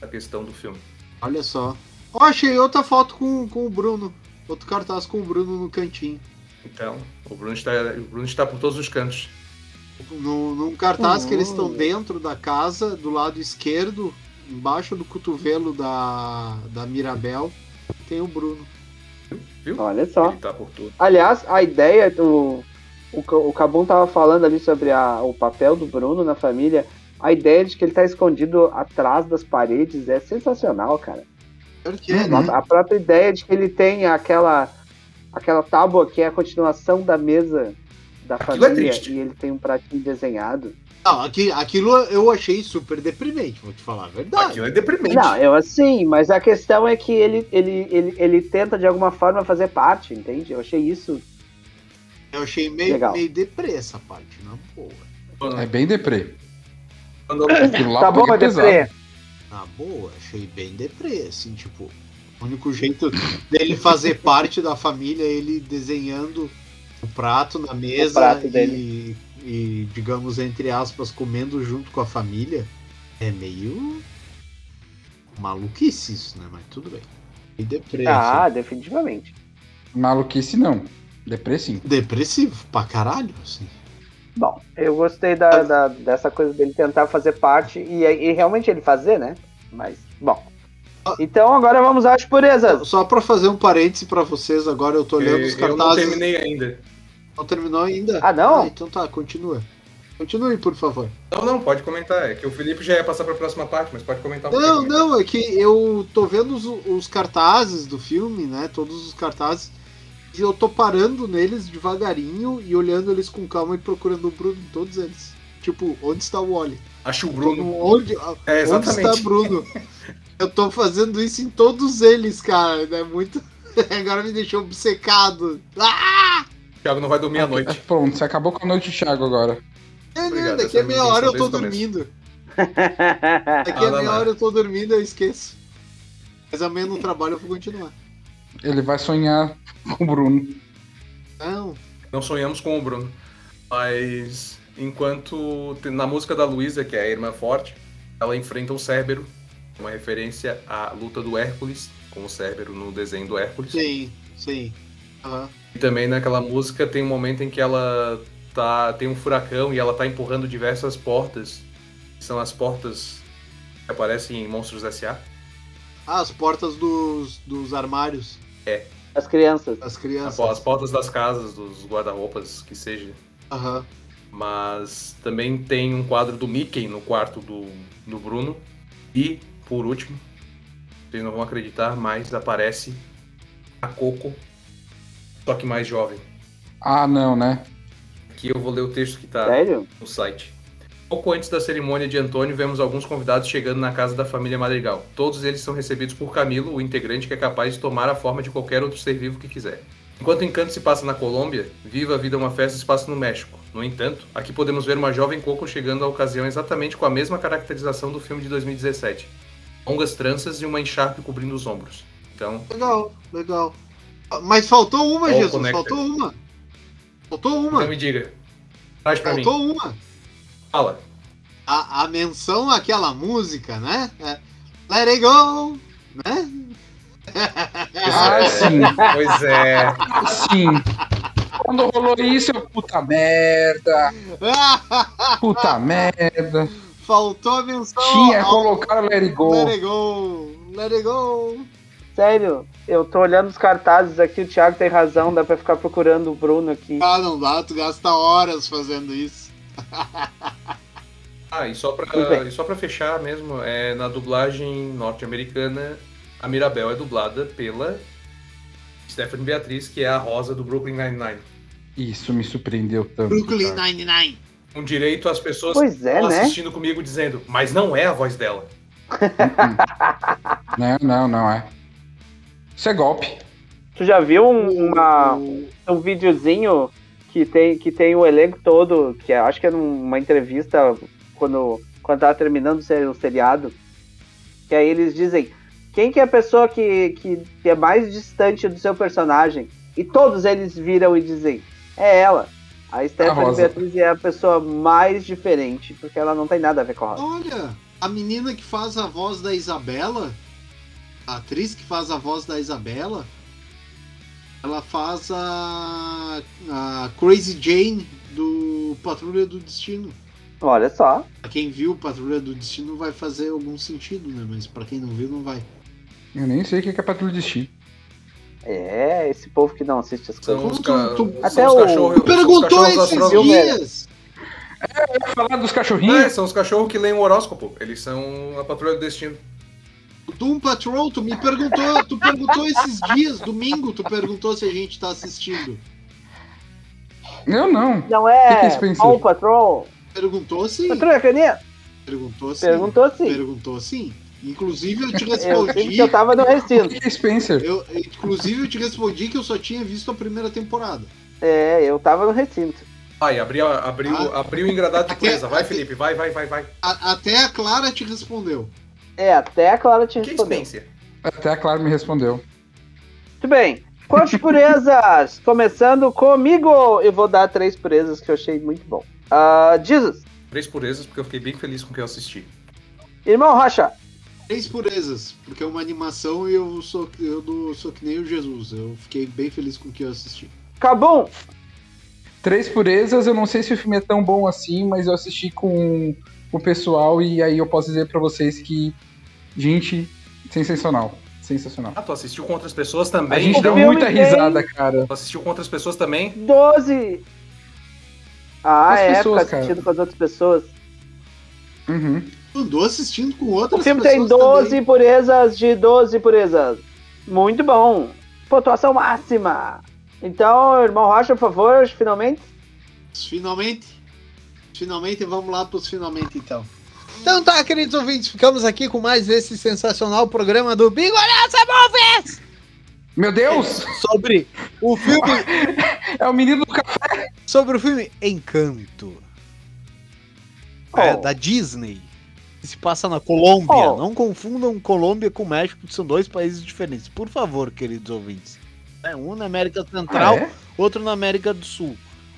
Speaker 5: da questão do filme.
Speaker 3: Olha só. Ó, achei outra foto com, com o Bruno. Outro cartaz com o Bruno no cantinho.
Speaker 5: Então, o Bruno está, o Bruno está por todos os cantos.
Speaker 3: No, num cartaz que eles estão
Speaker 4: Hum.
Speaker 3: dentro da casa, do lado esquerdo, embaixo do cotovelo da, da Mirabel, tem o Bruno.
Speaker 5: Viu?
Speaker 4: Olha só.
Speaker 5: Ele tá por tudo.
Speaker 4: Aliás, a ideia do. O, o Cabum tava falando ali sobre a- o papel do Bruno na família. A ideia de que ele tá escondido atrás das paredes é sensacional, cara.
Speaker 3: É, né?
Speaker 4: A própria ideia de que ele tem aquela, aquela tábua que é a continuação da mesa da
Speaker 5: Aquilo é
Speaker 4: família
Speaker 5: triste.
Speaker 4: e ele tem um pratinho desenhado.
Speaker 3: Não, aqui, aquilo eu achei super deprimente, vou te falar a verdade.
Speaker 5: Aquilo é deprimente.
Speaker 4: Não, eu assim, mas a questão é que ele, ele, ele, ele tenta de alguma forma fazer parte, entende? Eu achei isso.
Speaker 3: Eu achei meio,
Speaker 4: Legal.
Speaker 3: meio deprê essa parte, na boa.
Speaker 1: É bem deprê.
Speaker 4: tá bom,
Speaker 1: pesado.
Speaker 4: Deprê?
Speaker 3: Na boa, achei bem deprê, assim, tipo. O único jeito dele fazer parte da família é ele desenhando o prato na mesa
Speaker 4: prato
Speaker 3: e,
Speaker 4: dele.
Speaker 3: E, digamos, entre aspas, comendo junto com a família. É meio. maluquice isso, né? Mas tudo bem. E deprê.
Speaker 4: Ah, definitivamente.
Speaker 1: Maluquice não. Deprê sim.
Speaker 3: Depressivo pra caralho, assim.
Speaker 4: Bom, eu gostei da, da- dessa coisa dele tentar fazer parte e, e realmente ele fazer, né? Mas, bom. Então agora vamos às purezas.
Speaker 3: Só pra fazer um parêntese pra vocês, agora eu tô olhando os
Speaker 5: eu não
Speaker 3: cartazes.
Speaker 5: terminei ainda.
Speaker 3: Não terminou ainda?
Speaker 4: Ah, não?
Speaker 3: então tá, continua. Continue, por favor.
Speaker 5: Não, não, pode comentar. É que o Felipe já ia passar pra próxima parte, mas pode comentar um
Speaker 3: Não, não, é que eu tô vendo os, os cartazes do filme, né? Todos os cartazes. E eu tô parando neles devagarinho e olhando eles com calma e procurando o Bruno em todos eles. Tipo, onde está o Wally?
Speaker 5: Acho o Bruno.
Speaker 3: Onde,
Speaker 5: É,
Speaker 3: onde está
Speaker 5: exatamente.
Speaker 3: Bruno? Eu tô fazendo isso em todos eles, cara. É muito. Agora me deixou obcecado. Ah!
Speaker 5: O Thiago não vai dormir à noite.
Speaker 1: Pronto, você acabou com a noite, Thiago, agora.
Speaker 3: É,
Speaker 5: Obrigado,
Speaker 3: não, daqui
Speaker 5: essa
Speaker 3: a meia hora eu tô dormindo. Daqui
Speaker 5: Ah,
Speaker 3: a meia hora eu tô dormindo, eu esqueço. Mas amanhã no trabalho eu vou continuar.
Speaker 1: Ele vai sonhar com o Bruno.
Speaker 3: Não,
Speaker 5: Não sonhamos com o Bruno. Mas enquanto na música da Luísa, que é a irmã forte, ela enfrenta um Cérbero, uma referência à luta do Hércules, com o Cérbero no desenho do Hércules.
Speaker 3: sim, sim. Aham.
Speaker 5: E também naquela música tem um momento em que ela tá, tem um furacão e ela tá empurrando diversas portas. que São as portas que aparecem em Monstros S.A.
Speaker 3: Ah, as portas dos, dos armários
Speaker 4: As crianças.
Speaker 3: das crianças.
Speaker 5: As portas das casas, dos guarda-roupas, que seja.
Speaker 3: Aham.
Speaker 5: Mas também tem um quadro do Mickey no quarto do, do Bruno. E, por último, vocês não vão acreditar, mas aparece a Coco, só que mais jovem.
Speaker 1: Ah, não, né?
Speaker 5: Aqui eu vou ler o texto que tá
Speaker 4: Sério?
Speaker 5: no site. Pouco antes da cerimônia de Antônio, vemos alguns convidados chegando na casa da família Madrigal. Todos eles são recebidos por Camilo, o integrante que é capaz de tomar a forma de qualquer outro ser vivo que quiser. Enquanto o encanto se passa na Colômbia, Viva a Vida é uma festa se passa no México. No entanto, aqui podemos ver uma jovem Coco chegando à ocasião exatamente com a mesma caracterização do filme de 2017. Longas tranças e uma encharpe cobrindo os ombros. Então,
Speaker 3: Legal, legal. Mas faltou uma,
Speaker 5: All
Speaker 3: Jesus.
Speaker 5: connected.
Speaker 3: Faltou uma. Faltou uma.
Speaker 5: então me diga. Traz pra mim.
Speaker 3: Faltou uma.
Speaker 5: Fala.
Speaker 3: A, a menção àquela música, né? É, Let it go, né?
Speaker 1: Ah, sim.
Speaker 5: Pois é.
Speaker 1: Sim. Quando rolou isso, eu, puta merda, puta merda.
Speaker 3: Faltou a menção
Speaker 1: Tinha,
Speaker 3: ao
Speaker 1: colocaram Let It Go.
Speaker 3: Let it go, let it go.
Speaker 4: Sério, eu tô olhando os cartazes aqui, o Thiago tem razão, dá pra ficar procurando o Bruno aqui.
Speaker 3: Ah, não dá, tu gasta horas fazendo isso.
Speaker 5: Ah, e só pra, e só pra fechar mesmo, é, na dublagem norte-americana, a Mirabel é dublada pela Stephanie Beatriz, que é a Rosa do Brooklyn Nine-Nine.
Speaker 1: Isso me surpreendeu tanto.
Speaker 3: Brooklyn. Nine-Nine.
Speaker 5: Com direito às pessoas
Speaker 4: Pois é, né?
Speaker 5: assistindo comigo dizendo, mas não é a voz dela.
Speaker 1: Não, não, não é. Isso é golpe.
Speaker 4: Tu já viu um, uma, um videozinho que tem, que tem o elenco todo, que é- acho que é numa entrevista quando, quando tava terminando o ser- o seriado, que aí eles dizem quem que é a pessoa que, que, que é mais distante do seu personagem. E todos eles viram e dizem, é ela. A Stephanie
Speaker 1: Rosa.
Speaker 4: Beatriz é a pessoa mais diferente, porque ela não tem nada a ver com a Rosa.
Speaker 3: Olha, a menina que faz a voz da Isabela, a atriz que faz a voz da Isabela, ela faz a, a Crazy Jane do Patrulha do Destino.
Speaker 4: Olha só.
Speaker 3: Pra quem viu Patrulha do Destino vai fazer algum sentido, né? Mas pra quem não viu, não vai.
Speaker 1: Eu nem sei o que é Patrulha de Destino.
Speaker 4: É, esse povo que não assiste as coisas.
Speaker 5: os, ca...
Speaker 3: Tu-
Speaker 4: Até
Speaker 5: os
Speaker 4: o-
Speaker 3: perguntou esses
Speaker 5: cachorros
Speaker 4: viu, velho?
Speaker 3: dias!
Speaker 1: Falar dos
Speaker 5: É,
Speaker 1: cachorrinhos?
Speaker 5: são os cachorros que leem o horóscopo. Eles são a patrulha do destino.
Speaker 3: O Doom Patrol, tu me perguntou, tu perguntou esses dias, domingo, tu perguntou se a gente tá assistindo.
Speaker 1: Eu não.
Speaker 4: Não
Speaker 1: Que que
Speaker 4: é
Speaker 1: é Spencer?
Speaker 4: Paw Patrol?
Speaker 3: Perguntou sim.
Speaker 4: Patrulha Canina?
Speaker 3: Perguntou sim.
Speaker 4: Perguntou sim.
Speaker 3: Perguntou sim. Inclusive eu te
Speaker 4: Eu
Speaker 3: respondi.
Speaker 4: que eu tava no
Speaker 1: O
Speaker 4: recinto.
Speaker 1: que é Spencer?
Speaker 3: Eu, inclusive eu te respondi que eu só tinha visto a primeira temporada.
Speaker 4: É, eu tava no recinto.
Speaker 5: Vai, abriu, abriu,
Speaker 3: Ah.
Speaker 5: abriu o engradado de presa. Vai,
Speaker 3: até-
Speaker 5: Felipe, vai, vai, vai, vai.
Speaker 3: A- até a Clara te respondeu.
Speaker 4: É, até a Clara te
Speaker 5: Que
Speaker 4: respondeu.
Speaker 5: Spencer?
Speaker 1: Até a Clara me respondeu.
Speaker 4: Muito bem. Quantas purezas? Começando comigo. Eu vou dar três purezas que eu achei muito bom. Ah, Jesus.
Speaker 5: Três purezas, porque eu fiquei bem feliz com o que eu assisti.
Speaker 4: Irmão Rocha.
Speaker 3: Três purezas, porque é uma animação e eu sou, eu do, sou que nem o Jesus. Eu fiquei bem feliz com o que eu assisti.
Speaker 4: Cabum.
Speaker 1: Três purezas, eu não sei se o filme é tão bom assim, mas eu assisti com o pessoal e aí eu posso dizer pra vocês que, gente, sensacional. Sensacional.
Speaker 5: Ah, tu assistiu com outras pessoas
Speaker 1: A
Speaker 5: também?
Speaker 1: gente
Speaker 4: o
Speaker 1: deu muita
Speaker 4: tem-
Speaker 1: risada, cara.
Speaker 5: Tu assistiu com outras pessoas também?
Speaker 4: 12. Ah,
Speaker 1: As
Speaker 4: é,
Speaker 1: pessoas,
Speaker 4: ficar assistindo com as outras pessoas.
Speaker 1: Uhum.
Speaker 3: Andou assistindo com outras
Speaker 4: O filme
Speaker 3: pessoas
Speaker 4: tem 12
Speaker 3: também.
Speaker 4: purezas de 12 purezas. Muito bom. Pontuação máxima. Então, irmão Rocha, por favor, finalmente.
Speaker 3: Finalmente. Finalmente, vamos lá pros finalmente então. Então tá, queridos ouvintes, ficamos aqui com mais esse sensacional programa do Bigolhaça Movies!
Speaker 1: Meu Deus!
Speaker 9: Sobre o filme,
Speaker 1: É o menino do café.
Speaker 9: sobre o filme Encanto. É,
Speaker 4: Oh.
Speaker 9: da Disney. Que se passa na Colômbia.
Speaker 4: Oh.
Speaker 9: Não confundam Colômbia com México, que são dois países diferentes. Por favor, queridos ouvintes. É, um na América Central,
Speaker 1: Ah, é?
Speaker 9: outro na América do Sul.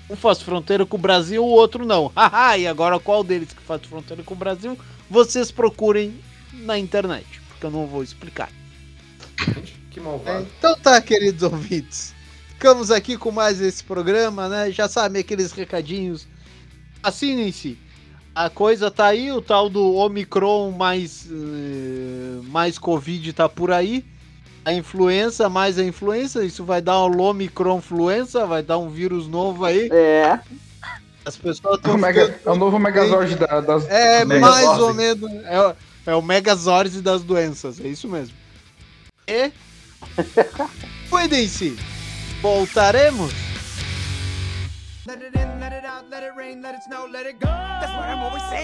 Speaker 9: Um faz fronteira com o Brasil, o outro não. Haha, e agora qual deles que faz fronteira com o Brasil? Vocês procurem na internet, porque eu não vou explicar.
Speaker 5: Que malvado.
Speaker 9: Então tá, queridos ouvintes.
Speaker 3: ficamos aqui com mais esse programa, né? Já sabe, aqueles recadinhos. Assinem-se. A coisa tá aí, o tal do Omicron mais, eh, mais Covid tá por aí. A influenza mais a influenza, isso vai dar uma Omicron influenza, vai dar um vírus novo aí.
Speaker 4: É.
Speaker 3: As pessoas
Speaker 1: É
Speaker 3: estão
Speaker 1: Mega- é o novo Megazord da- das.
Speaker 3: É,
Speaker 5: Megazord.
Speaker 3: mais ou menos. É, o- é o Megazord das doenças, é isso mesmo. E. Cuidem-se! Voltaremos!
Speaker 10: Let it in, let it out, let it rain, let it snow, let it go. That's what I'm always saying.